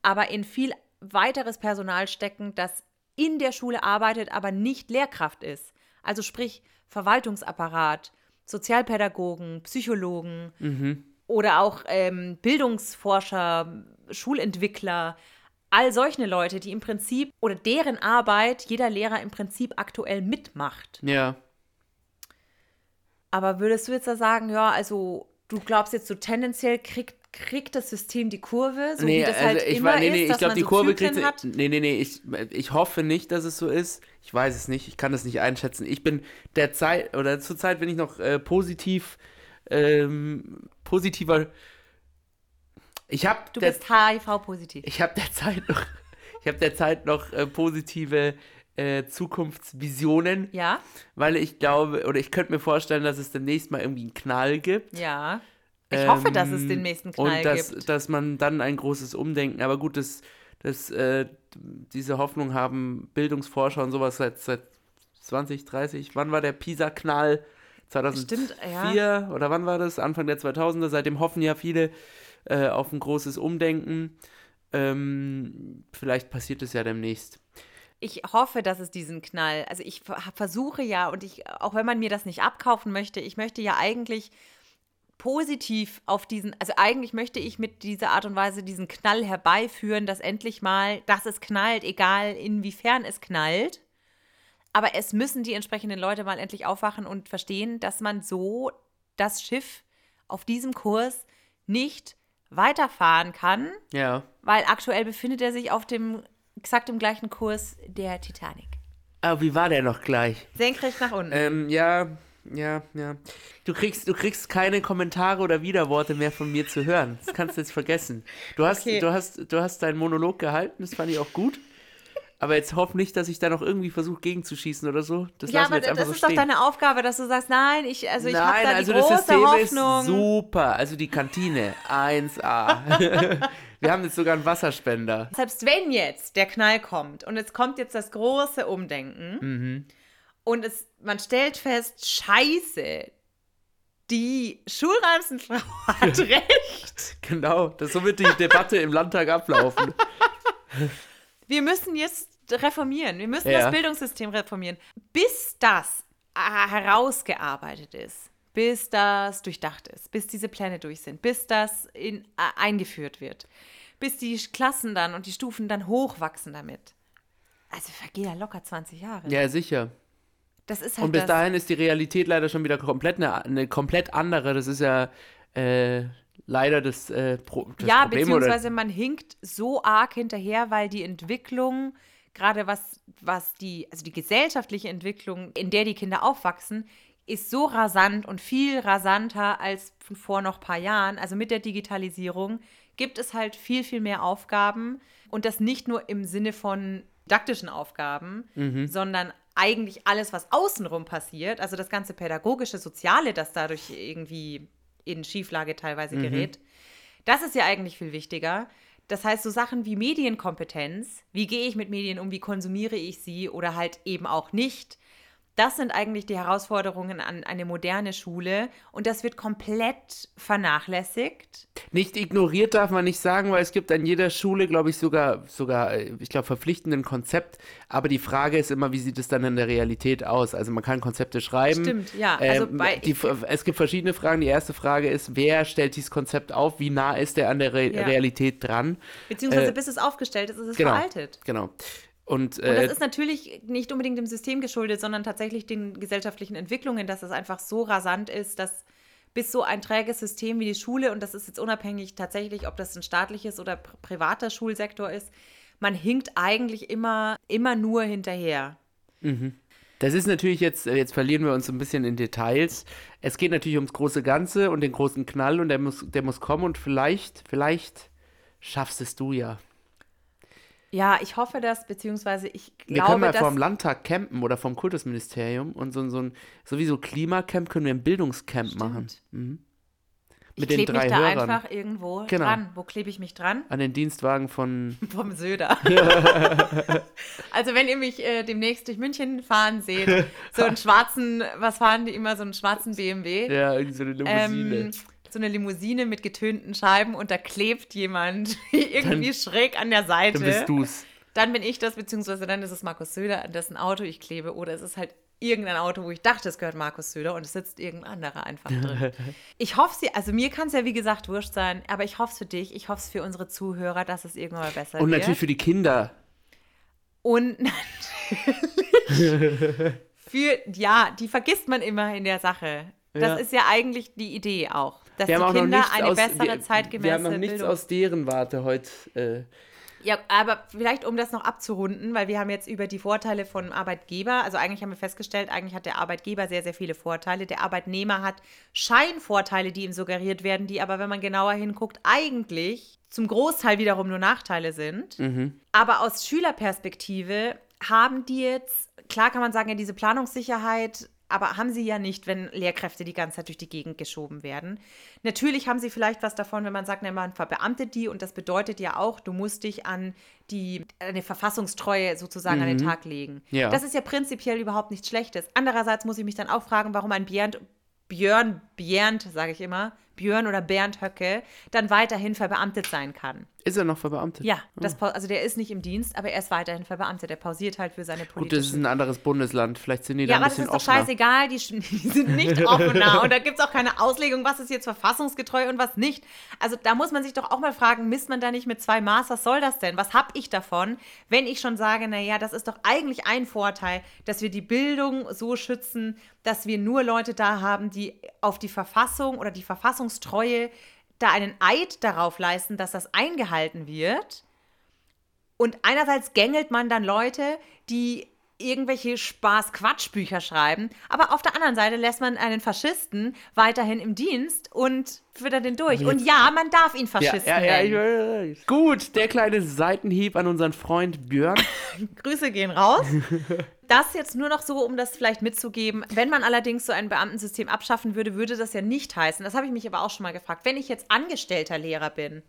Speaker 1: aber in viel weiteres Personal stecken, das in der Schule arbeitet, aber nicht Lehrkraft ist. Also sprich Verwaltungsapparat, Sozialpädagogen, Psychologen oder auch ähm, Bildungsforscher, Schulentwickler, all solche Leute, die im Prinzip oder deren Arbeit jeder Lehrer im Prinzip aktuell mitmacht.
Speaker 2: ja.
Speaker 1: Aber würdest du jetzt da sagen, ja, also du glaubst jetzt so tendenziell kriegt, kriegt das System die Kurve, so wie das halt
Speaker 2: ich
Speaker 1: immer
Speaker 2: nee, nee,
Speaker 1: ist,
Speaker 2: ich
Speaker 1: dass
Speaker 2: glaube,
Speaker 1: man
Speaker 2: die
Speaker 1: so
Speaker 2: Kurve
Speaker 1: Zyklen
Speaker 2: kriegt
Speaker 1: hat?
Speaker 2: Nee, nee, nee, ich, ich hoffe nicht, dass es so ist. Ich weiß es nicht, ich kann das nicht einschätzen. Ich bin derzeit, oder zurzeit bin ich noch äh, positiv, ähm, positiver. Ich habe
Speaker 1: Du bist HIV-positiv.
Speaker 2: ich habe derzeit noch, ich habe derzeit noch äh, positive äh, Zukunftsvisionen,
Speaker 1: Ja,
Speaker 2: weil ich glaube, oder ich könnte mir vorstellen, dass es demnächst mal irgendwie einen Knall gibt.
Speaker 1: ja. Ich hoffe, dass es
Speaker 2: Ähm,
Speaker 1: den nächsten Knall
Speaker 2: und dass,
Speaker 1: gibt.
Speaker 2: dass man dann ein großes Umdenken, aber gut, das, das, äh, diese Hoffnung haben Bildungsforscher und sowas seit, seit 20, 30, wann war der PISA-Knall? 2004
Speaker 1: Stimmt, ja.
Speaker 2: oder wann war das? Anfang der 2000er. Seitdem hoffen ja viele äh, auf ein großes Umdenken. Ähm, vielleicht passiert es ja demnächst.
Speaker 1: Ich hoffe, dass es diesen Knall, also ich ver- versuche ja und ich, auch wenn man mir das nicht abkaufen möchte, ich möchte ja eigentlich positiv auf diesen, also eigentlich möchte ich mit dieser Art und Weise diesen Knall herbeiführen, dass endlich mal, dass es knallt, egal inwiefern es knallt. Aber es müssen die entsprechenden Leute mal endlich aufwachen und verstehen, dass man so das Schiff auf diesem Kurs nicht weiterfahren kann,
Speaker 2: Ja.
Speaker 1: weil aktuell befindet er sich auf dem exakt im gleichen Kurs der Titanic.
Speaker 2: Aber wie war der noch gleich?
Speaker 1: Senkrecht nach unten.
Speaker 2: Ähm, ja, ja, ja. Du kriegst, du kriegst keine Kommentare oder Widerworte mehr von mir zu hören. Das kannst du jetzt vergessen. Du hast,
Speaker 1: Okay.
Speaker 2: du hast, du hast deinen Monolog gehalten, das fand ich auch gut. Aber jetzt hoff nicht, dass ich da noch irgendwie versuche gegenzuschießen oder so. Das
Speaker 1: ja, aber
Speaker 2: jetzt einfach
Speaker 1: das
Speaker 2: so
Speaker 1: ist
Speaker 2: stehen.
Speaker 1: doch deine Aufgabe, dass du sagst, nein, ich, also ich habe da die
Speaker 2: also das
Speaker 1: große
Speaker 2: System
Speaker 1: Hoffnung.
Speaker 2: ist super. Also die Kantine, 1A. wir haben jetzt sogar einen Wasserspender.
Speaker 1: Selbst wenn jetzt der Knall kommt und es kommt jetzt das große Umdenken
Speaker 2: Mhm.
Speaker 1: Und es, man stellt fest, scheiße, die Schulranzenfrau hat recht.
Speaker 2: Genau, das, so wird die Debatte im Landtag ablaufen.
Speaker 1: Wir müssen jetzt reformieren. Wir müssen
Speaker 2: Ja.
Speaker 1: das Bildungssystem reformieren. Bis das äh, herausgearbeitet ist, bis das durchdacht ist, bis diese Pläne durch sind, bis das in, äh, eingeführt wird, bis die Klassen dann und die Stufen dann hochwachsen damit. Also vergehen ja locker 20 Jahre.
Speaker 2: Ja, sicher.
Speaker 1: Das ist halt
Speaker 2: Und bis
Speaker 1: das.
Speaker 2: dahin ist die Realität leider schon wieder komplett eine, eine komplett andere. Das ist ja äh, leider das, äh, Pro das
Speaker 1: ja,
Speaker 2: Problem. Oder,
Speaker 1: beziehungsweise man hinkt so arg hinterher, weil die Entwicklung, gerade was, was die, also die gesellschaftliche Entwicklung, in der die Kinder aufwachsen, ist so rasant und viel rasanter als vor noch ein paar Jahren. Also mit der Digitalisierung gibt es halt viel, viel mehr Aufgaben und das nicht nur im Sinne von didaktischen Aufgaben,
Speaker 2: Mhm.
Speaker 1: sondern eigentlich alles, was außenrum passiert, also das ganze pädagogische, soziale, das dadurch irgendwie in Schieflage teilweise
Speaker 2: Mhm.
Speaker 1: gerät. Das ist ja eigentlich viel wichtiger. Das heißt, so Sachen wie Medienkompetenz, wie gehe ich mit Medien um, wie konsumiere ich sie oder halt eben auch nicht, das sind eigentlich die Herausforderungen an eine moderne Schule und das wird komplett vernachlässigt.
Speaker 2: Nicht ignoriert darf man nicht sagen, weil es gibt an jeder Schule, glaube ich, sogar, sogar, äh, ich glaube, verpflichtenden Konzept. Aber die Frage ist immer, wie sieht es dann in der Realität aus? Also man kann Konzepte schreiben.
Speaker 1: Stimmt, ja. Also
Speaker 2: Ähm, die, es gibt verschiedene Fragen. Die erste Frage ist, wer stellt dieses Konzept auf? Wie nah ist er an der Re
Speaker 1: Ja.
Speaker 2: Realität dran?
Speaker 1: Beziehungsweise
Speaker 2: Äh,
Speaker 1: bis es aufgestellt ist, ist es
Speaker 2: Genau.
Speaker 1: veraltet.
Speaker 2: Genau. Und,
Speaker 1: Und
Speaker 2: äh,
Speaker 1: das ist natürlich nicht unbedingt dem System geschuldet, sondern tatsächlich den gesellschaftlichen Entwicklungen, dass es einfach so rasant ist, dass bis so ein träges System wie die Schule, und das ist jetzt unabhängig tatsächlich, ob das ein staatliches oder pr privater Schulsektor ist, man hinkt eigentlich immer, immer nur hinterher.
Speaker 2: Das ist natürlich jetzt, äh, jetzt verlieren wir uns so ein bisschen in Details. Es geht natürlich ums große Ganze und den großen Knall und der muss, der muss kommen und vielleicht, vielleicht schaffst es du ja.
Speaker 1: Ja, ich hoffe das, beziehungsweise ich
Speaker 2: Wir
Speaker 1: glaube,
Speaker 2: können mal
Speaker 1: dass
Speaker 2: vom Landtag campen oder vom Kultusministerium und so, so ein, sowieso Klimacamp können wir ein Bildungscamp machen. Mhm.
Speaker 1: ich
Speaker 2: Mit den
Speaker 1: klebe mich da
Speaker 2: Hörern
Speaker 1: einfach irgendwo
Speaker 2: Genau.
Speaker 1: dran. Wo klebe ich mich dran?
Speaker 2: an den Dienstwagen von.
Speaker 1: Vom Söder. also wenn ihr mich äh, demnächst durch München fahren seht, so einen schwarzen, was fahren die immer, so einen schwarzen BMW.
Speaker 2: Ja, irgendwie so eine Limousine.
Speaker 1: Ähm, so eine Limousine mit getönten Scheiben und da klebt jemand irgendwie schräg an der Seite.
Speaker 2: Dann bist du's.
Speaker 1: Dann bin ich das, beziehungsweise dann ist es Markus Söder, an dessen Auto ich klebe. Oder es ist halt irgendein Auto, wo ich dachte, es gehört Markus Söder und es sitzt irgendein anderer einfach drin. Ich hoffe sie, also mir kann es ja wie gesagt wurscht sein, aber ich hoffe es für dich, ich hoffe es für unsere Zuhörer, dass es irgendwann mal besser
Speaker 2: Und
Speaker 1: wird.
Speaker 2: natürlich für die Kinder.
Speaker 1: Und natürlich für, ja, die vergisst man immer in der Sache. Das
Speaker 2: Ja.
Speaker 1: ist ja eigentlich die Idee auch, dass
Speaker 2: Wir
Speaker 1: die Kinder eine
Speaker 2: aus,
Speaker 1: bessere,
Speaker 2: wir, wir
Speaker 1: zeitgemäße
Speaker 2: haben noch nichts
Speaker 1: Bildung
Speaker 2: aus deren Warte heute. Äh,
Speaker 1: Ja, aber vielleicht um das noch abzurunden, weil wir haben jetzt über die Vorteile von Arbeitgeber, also eigentlich haben wir festgestellt, eigentlich hat der Arbeitgeber sehr, sehr viele Vorteile. Der Arbeitnehmer hat Scheinvorteile, die ihm suggeriert werden, die aber, wenn man genauer hinguckt, eigentlich zum Großteil wiederum nur Nachteile sind. Aber aus Schülerperspektive haben die jetzt, klar kann man sagen, ja, diese Planungssicherheit, aber haben sie ja nicht, wenn Lehrkräfte die ganze Zeit durch die Gegend geschoben werden. Natürlich haben sie vielleicht was davon, wenn man sagt, na, man verbeamtet die und das bedeutet ja auch, du musst dich an die eine Verfassungstreue sozusagen an den Tag legen.
Speaker 2: Ja.
Speaker 1: Das ist ja prinzipiell überhaupt nichts Schlechtes. Andererseits muss ich mich dann auch fragen, warum ein Björn, Björn, Björn, sage ich immer, Björn oder Bernd Höcke dann weiterhin verbeamtet sein kann.
Speaker 2: Ist er noch verbeamtet?
Speaker 1: Ja, das, pau- also der ist nicht im Dienst, aber er ist weiterhin verbeamtet. Er pausiert halt für seine
Speaker 2: Gut, das ist ein anderes Bundesland. Vielleicht sind die da
Speaker 1: ja,
Speaker 2: ein
Speaker 1: aber das
Speaker 2: bisschen
Speaker 1: ist doch
Speaker 2: offener.
Speaker 1: scheißegal, die, die sind nicht offener und da gibt es auch keine Auslegung, was ist jetzt verfassungsgetreu und was nicht. Also da muss man sich doch auch mal fragen, misst man da nicht mit zwei Maß, was soll das denn? Was habe ich davon, wenn ich schon sage, naja, das ist doch eigentlich ein Vorteil, dass wir die Bildung so schützen, dass wir nur Leute da haben, die auf die Verfassung oder die Verfassungstreue da einen Eid darauf leisten, dass das eingehalten wird. Und einerseits gängelt man dann Leute, die irgendwelche Spaß-Quatsch-Bücher schreiben, aber auf der anderen Seite lässt man einen Faschisten weiterhin im Dienst und füttert den durch. Und ja, man darf ihn
Speaker 2: ja,
Speaker 1: Faschisten
Speaker 2: ja, ja, ich
Speaker 1: nennen.
Speaker 2: weiß. Gut, der kleine Seitenhieb an unseren Freund Björn.
Speaker 1: Grüße gehen raus. Das jetzt nur noch so, um das vielleicht mitzugeben. Wenn man allerdings so ein Beamtensystem abschaffen würde, würde das ja nicht heißen. Das habe ich mich aber auch schon mal gefragt. Wenn ich jetzt angestellter Lehrer bin,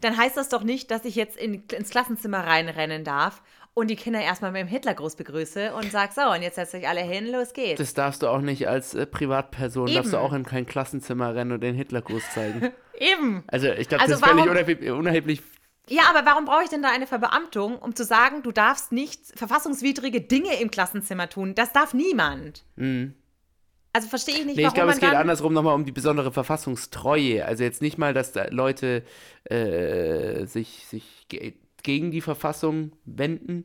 Speaker 1: dann heißt das doch nicht, dass ich jetzt in, ins Klassenzimmer reinrennen darf und die Kinder erstmal mit dem Hitlergruß begrüße und sag so, und jetzt setzt euch alle hin, los geht's.
Speaker 2: Das darfst du auch nicht als äh, Privatperson, darfst du
Speaker 1: Eben.
Speaker 2: auch in kein Klassenzimmer rennen und den Hitlergruß zeigen.
Speaker 1: Eben.
Speaker 2: Also ich glaube,
Speaker 1: Also
Speaker 2: das ist völlig unerheblich.
Speaker 1: Ja, aber warum brauche ich denn da eine Verbeamtung, um zu sagen, du darfst nicht verfassungswidrige Dinge im Klassenzimmer tun? Das darf niemand. Also verstehe ich nicht,
Speaker 2: Nee, ich
Speaker 1: warum
Speaker 2: glaube,
Speaker 1: man
Speaker 2: es geht andersrum nochmal um die besondere Verfassungstreue. Also jetzt nicht mal, dass da Leute äh, sich, sich gegen die Verfassung wenden,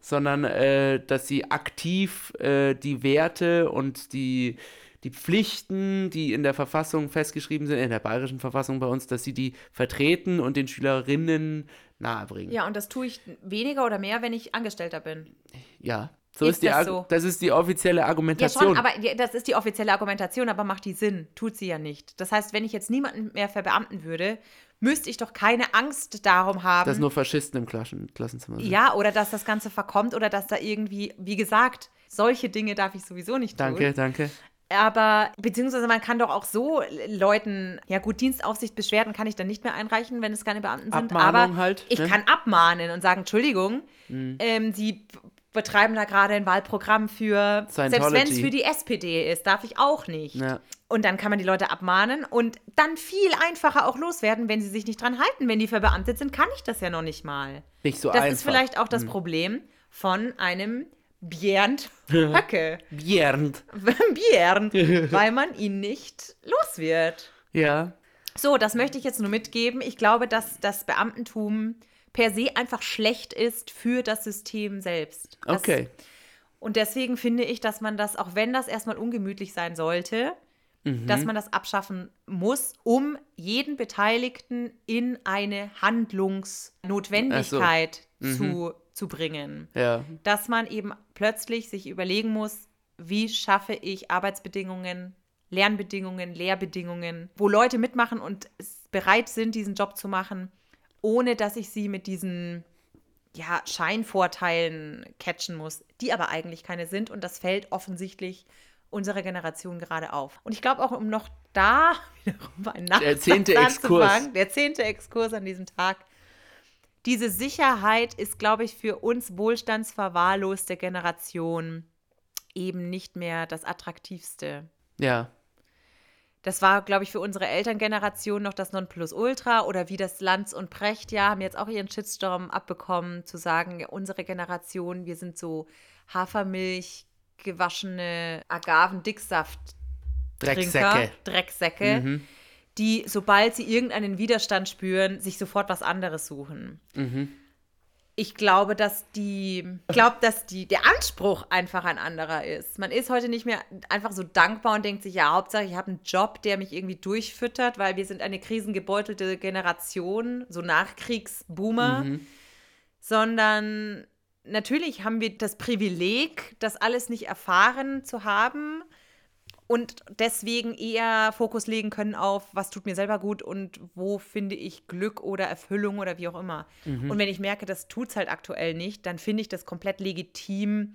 Speaker 2: sondern äh, dass sie aktiv äh, die Werte und die, die Pflichten, die in der Verfassung festgeschrieben sind, in der bayerischen Verfassung bei uns, dass sie die vertreten und den Schülerinnen nahebringen.
Speaker 1: Ja, und das tue ich weniger oder mehr, wenn ich Angestellter bin.
Speaker 2: Ja, so
Speaker 1: Ist
Speaker 2: ist, die
Speaker 1: das so?
Speaker 2: das ist die offizielle
Speaker 1: Ja,
Speaker 2: Argumentation.
Speaker 1: schon, aber ja, das ist die offizielle Argumentation, aber macht die Sinn? Tut sie ja nicht. Das heißt, wenn ich jetzt niemanden mehr verbeamten würde, müsste ich doch keine Angst darum haben.
Speaker 2: dass nur Faschisten im Klassen Klassenzimmer sind.
Speaker 1: ja, oder dass das Ganze verkommt oder dass da irgendwie, wie gesagt, solche Dinge darf ich sowieso nicht tun.
Speaker 2: Danke, danke.
Speaker 1: Aber, beziehungsweise man kann doch auch so Leuten, ja gut, Dienstaufsichtsbeschwerden kann ich dann nicht mehr einreichen, wenn es keine Beamten sind.
Speaker 2: Abmahnung
Speaker 1: aber
Speaker 2: halt,
Speaker 1: ich
Speaker 2: ne? Mhm.
Speaker 1: kann abmahnen und sagen, Entschuldigung, ähm, Sie betreiben da gerade ein Wahlprogramm für, selbst wenn es für die SPD ist, darf ich auch nicht.
Speaker 2: Ja.
Speaker 1: Und dann kann man die Leute abmahnen und dann viel einfacher auch loswerden, wenn sie sich nicht dran halten. Wenn die verbeamtet sind, kann ich das ja noch nicht mal.
Speaker 2: Nicht so
Speaker 1: das
Speaker 2: einfach.
Speaker 1: ist vielleicht auch das
Speaker 2: Mhm.
Speaker 1: Problem von einem Bernd Höcke.
Speaker 2: Bjernd.
Speaker 1: Björn, weil man ihn nicht los wird.
Speaker 2: Ja.
Speaker 1: So, das möchte ich jetzt nur mitgeben. Ich glaube, dass das Beamtentum per se einfach schlecht ist für das System selbst. Das,
Speaker 2: Okay.
Speaker 1: Und deswegen finde ich, dass man das, auch wenn das erstmal ungemütlich sein sollte, dass man das abschaffen muss, um jeden Beteiligten in eine Handlungsnotwendigkeit zu, zu bringen.
Speaker 2: Ja.
Speaker 1: Dass man eben plötzlich sich überlegen muss, wie schaffe ich Arbeitsbedingungen, Lernbedingungen, Lehrbedingungen, wo Leute mitmachen und bereit sind, diesen Job zu machen, ohne dass ich sie mit diesen ja, Scheinvorteilen catchen muss, die aber eigentlich keine sind. Und das fällt offensichtlich unserer Generation gerade auf. Und ich glaube auch, um noch da wiederum einen
Speaker 2: Der zehnte Exkurs.
Speaker 1: der zehnte Exkurs an diesem Tag. Diese Sicherheit ist, glaube ich, für uns wohlstandsverwahrloste Generation eben nicht mehr das Attraktivste.
Speaker 2: Ja.
Speaker 1: Das war, glaube ich, für unsere Elterngeneration noch das Nonplusultra oder wie das Lanz und Precht ja haben jetzt auch ihren Shitstorm abbekommen, zu sagen, unsere Generation, wir sind so Hafermilch gewaschene Agaven-Dicksaft
Speaker 2: Drecksäcke.
Speaker 1: Drecksäcke,
Speaker 2: Mhm.
Speaker 1: die, sobald sie irgendeinen Widerstand spüren, sich sofort was anderes suchen.
Speaker 2: Mhm.
Speaker 1: Ich glaube, dass die, glaube, dass die, der Anspruch einfach ein anderer ist. Man ist heute nicht mehr einfach so dankbar und denkt sich, ja, Hauptsache, ich habe einen Job, der mich irgendwie durchfüttert, weil wir sind eine krisengebeutelte Generation, so Nachkriegsboomer,
Speaker 2: Mhm.
Speaker 1: sondern natürlich haben wir das Privileg, das alles nicht erfahren zu haben und deswegen eher Fokus legen können auf, was tut mir selber gut und wo finde ich Glück oder Erfüllung oder wie auch immer.
Speaker 2: Mhm.
Speaker 1: Und wenn ich merke, das tut es halt aktuell nicht, dann finde ich das komplett legitim,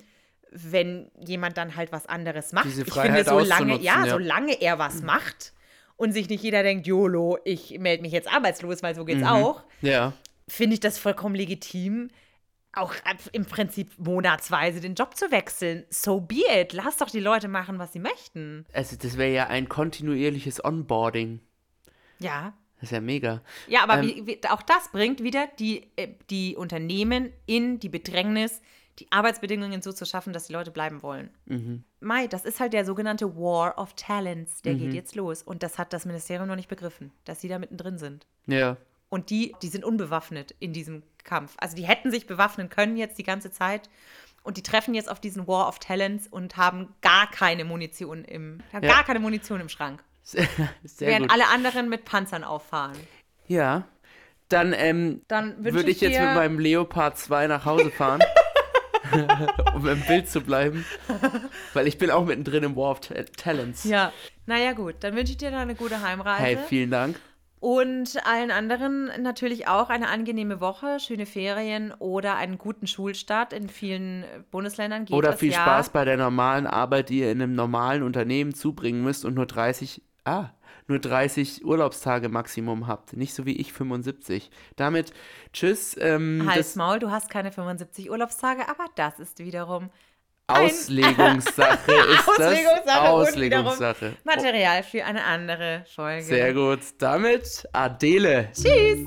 Speaker 1: wenn jemand dann halt was anderes macht.
Speaker 2: Diese
Speaker 1: ich
Speaker 2: Freiheit
Speaker 1: finde, solange, ja,
Speaker 2: ja.
Speaker 1: solange er was macht und sich nicht jeder denkt, YOLO, ich melde mich jetzt arbeitslos, weil so geht's auch,
Speaker 2: Ja.
Speaker 1: finde ich das vollkommen legitim, auch im Prinzip monatsweise den Job zu wechseln. So be it. Lass doch die Leute machen, was sie möchten.
Speaker 2: Also, das wäre ja ein kontinuierliches Onboarding.
Speaker 1: Ja.
Speaker 2: Das ist ja mega.
Speaker 1: Ja, aber
Speaker 2: Ähm,
Speaker 1: wie, wie, auch das bringt wieder die, äh, die Unternehmen in die Bedrängnis, die Arbeitsbedingungen so zu schaffen, dass die Leute bleiben wollen.
Speaker 2: Mhm.
Speaker 1: Mai, das ist halt der sogenannte War of Talents. Der geht jetzt los. Und das hat das Ministerium noch nicht begriffen, dass sie da mittendrin sind.
Speaker 2: Ja.
Speaker 1: Und die, die sind unbewaffnet in diesem Kampf. Also die hätten sich bewaffnen können jetzt die ganze Zeit. Und die treffen jetzt auf diesen War of Talents und haben gar keine Munition im, haben
Speaker 2: Ja.
Speaker 1: gar keine Munition im Schrank.
Speaker 2: Sehr, sehr
Speaker 1: während
Speaker 2: gut.
Speaker 1: alle anderen mit Panzern auffahren.
Speaker 2: Ja. Dann, ähm,
Speaker 1: Dann
Speaker 2: würde ich jetzt
Speaker 1: dir-
Speaker 2: mit meinem Leopard 2 nach Hause fahren. um im Bild zu bleiben. Weil ich bin auch mittendrin im War of Ta- Talents.
Speaker 1: Ja. Naja, gut. Dann wünsche ich dir noch eine gute Heimreise.
Speaker 2: Hey, vielen Dank.
Speaker 1: Und allen anderen natürlich auch eine angenehme Woche, schöne Ferien oder einen guten Schulstart. In vielen Bundesländern geht
Speaker 2: Oder
Speaker 1: das
Speaker 2: viel
Speaker 1: ja.
Speaker 2: Spaß bei der normalen Arbeit, die ihr in einem normalen Unternehmen zubringen müsst und nur 30, ah, nur 30 Urlaubstage Maximum habt. Nicht so wie ich 75. Damit tschüss. Ähm,
Speaker 1: Hals, Maul, du hast keine 75 Urlaubstage, aber das ist wiederum
Speaker 2: Auslegungssache ist das.
Speaker 1: Auslegungssache wiederum
Speaker 2: Auslegungssache.
Speaker 1: Material für eine andere Folge.
Speaker 2: Sehr gut. Damit Adele.
Speaker 1: Tschüss.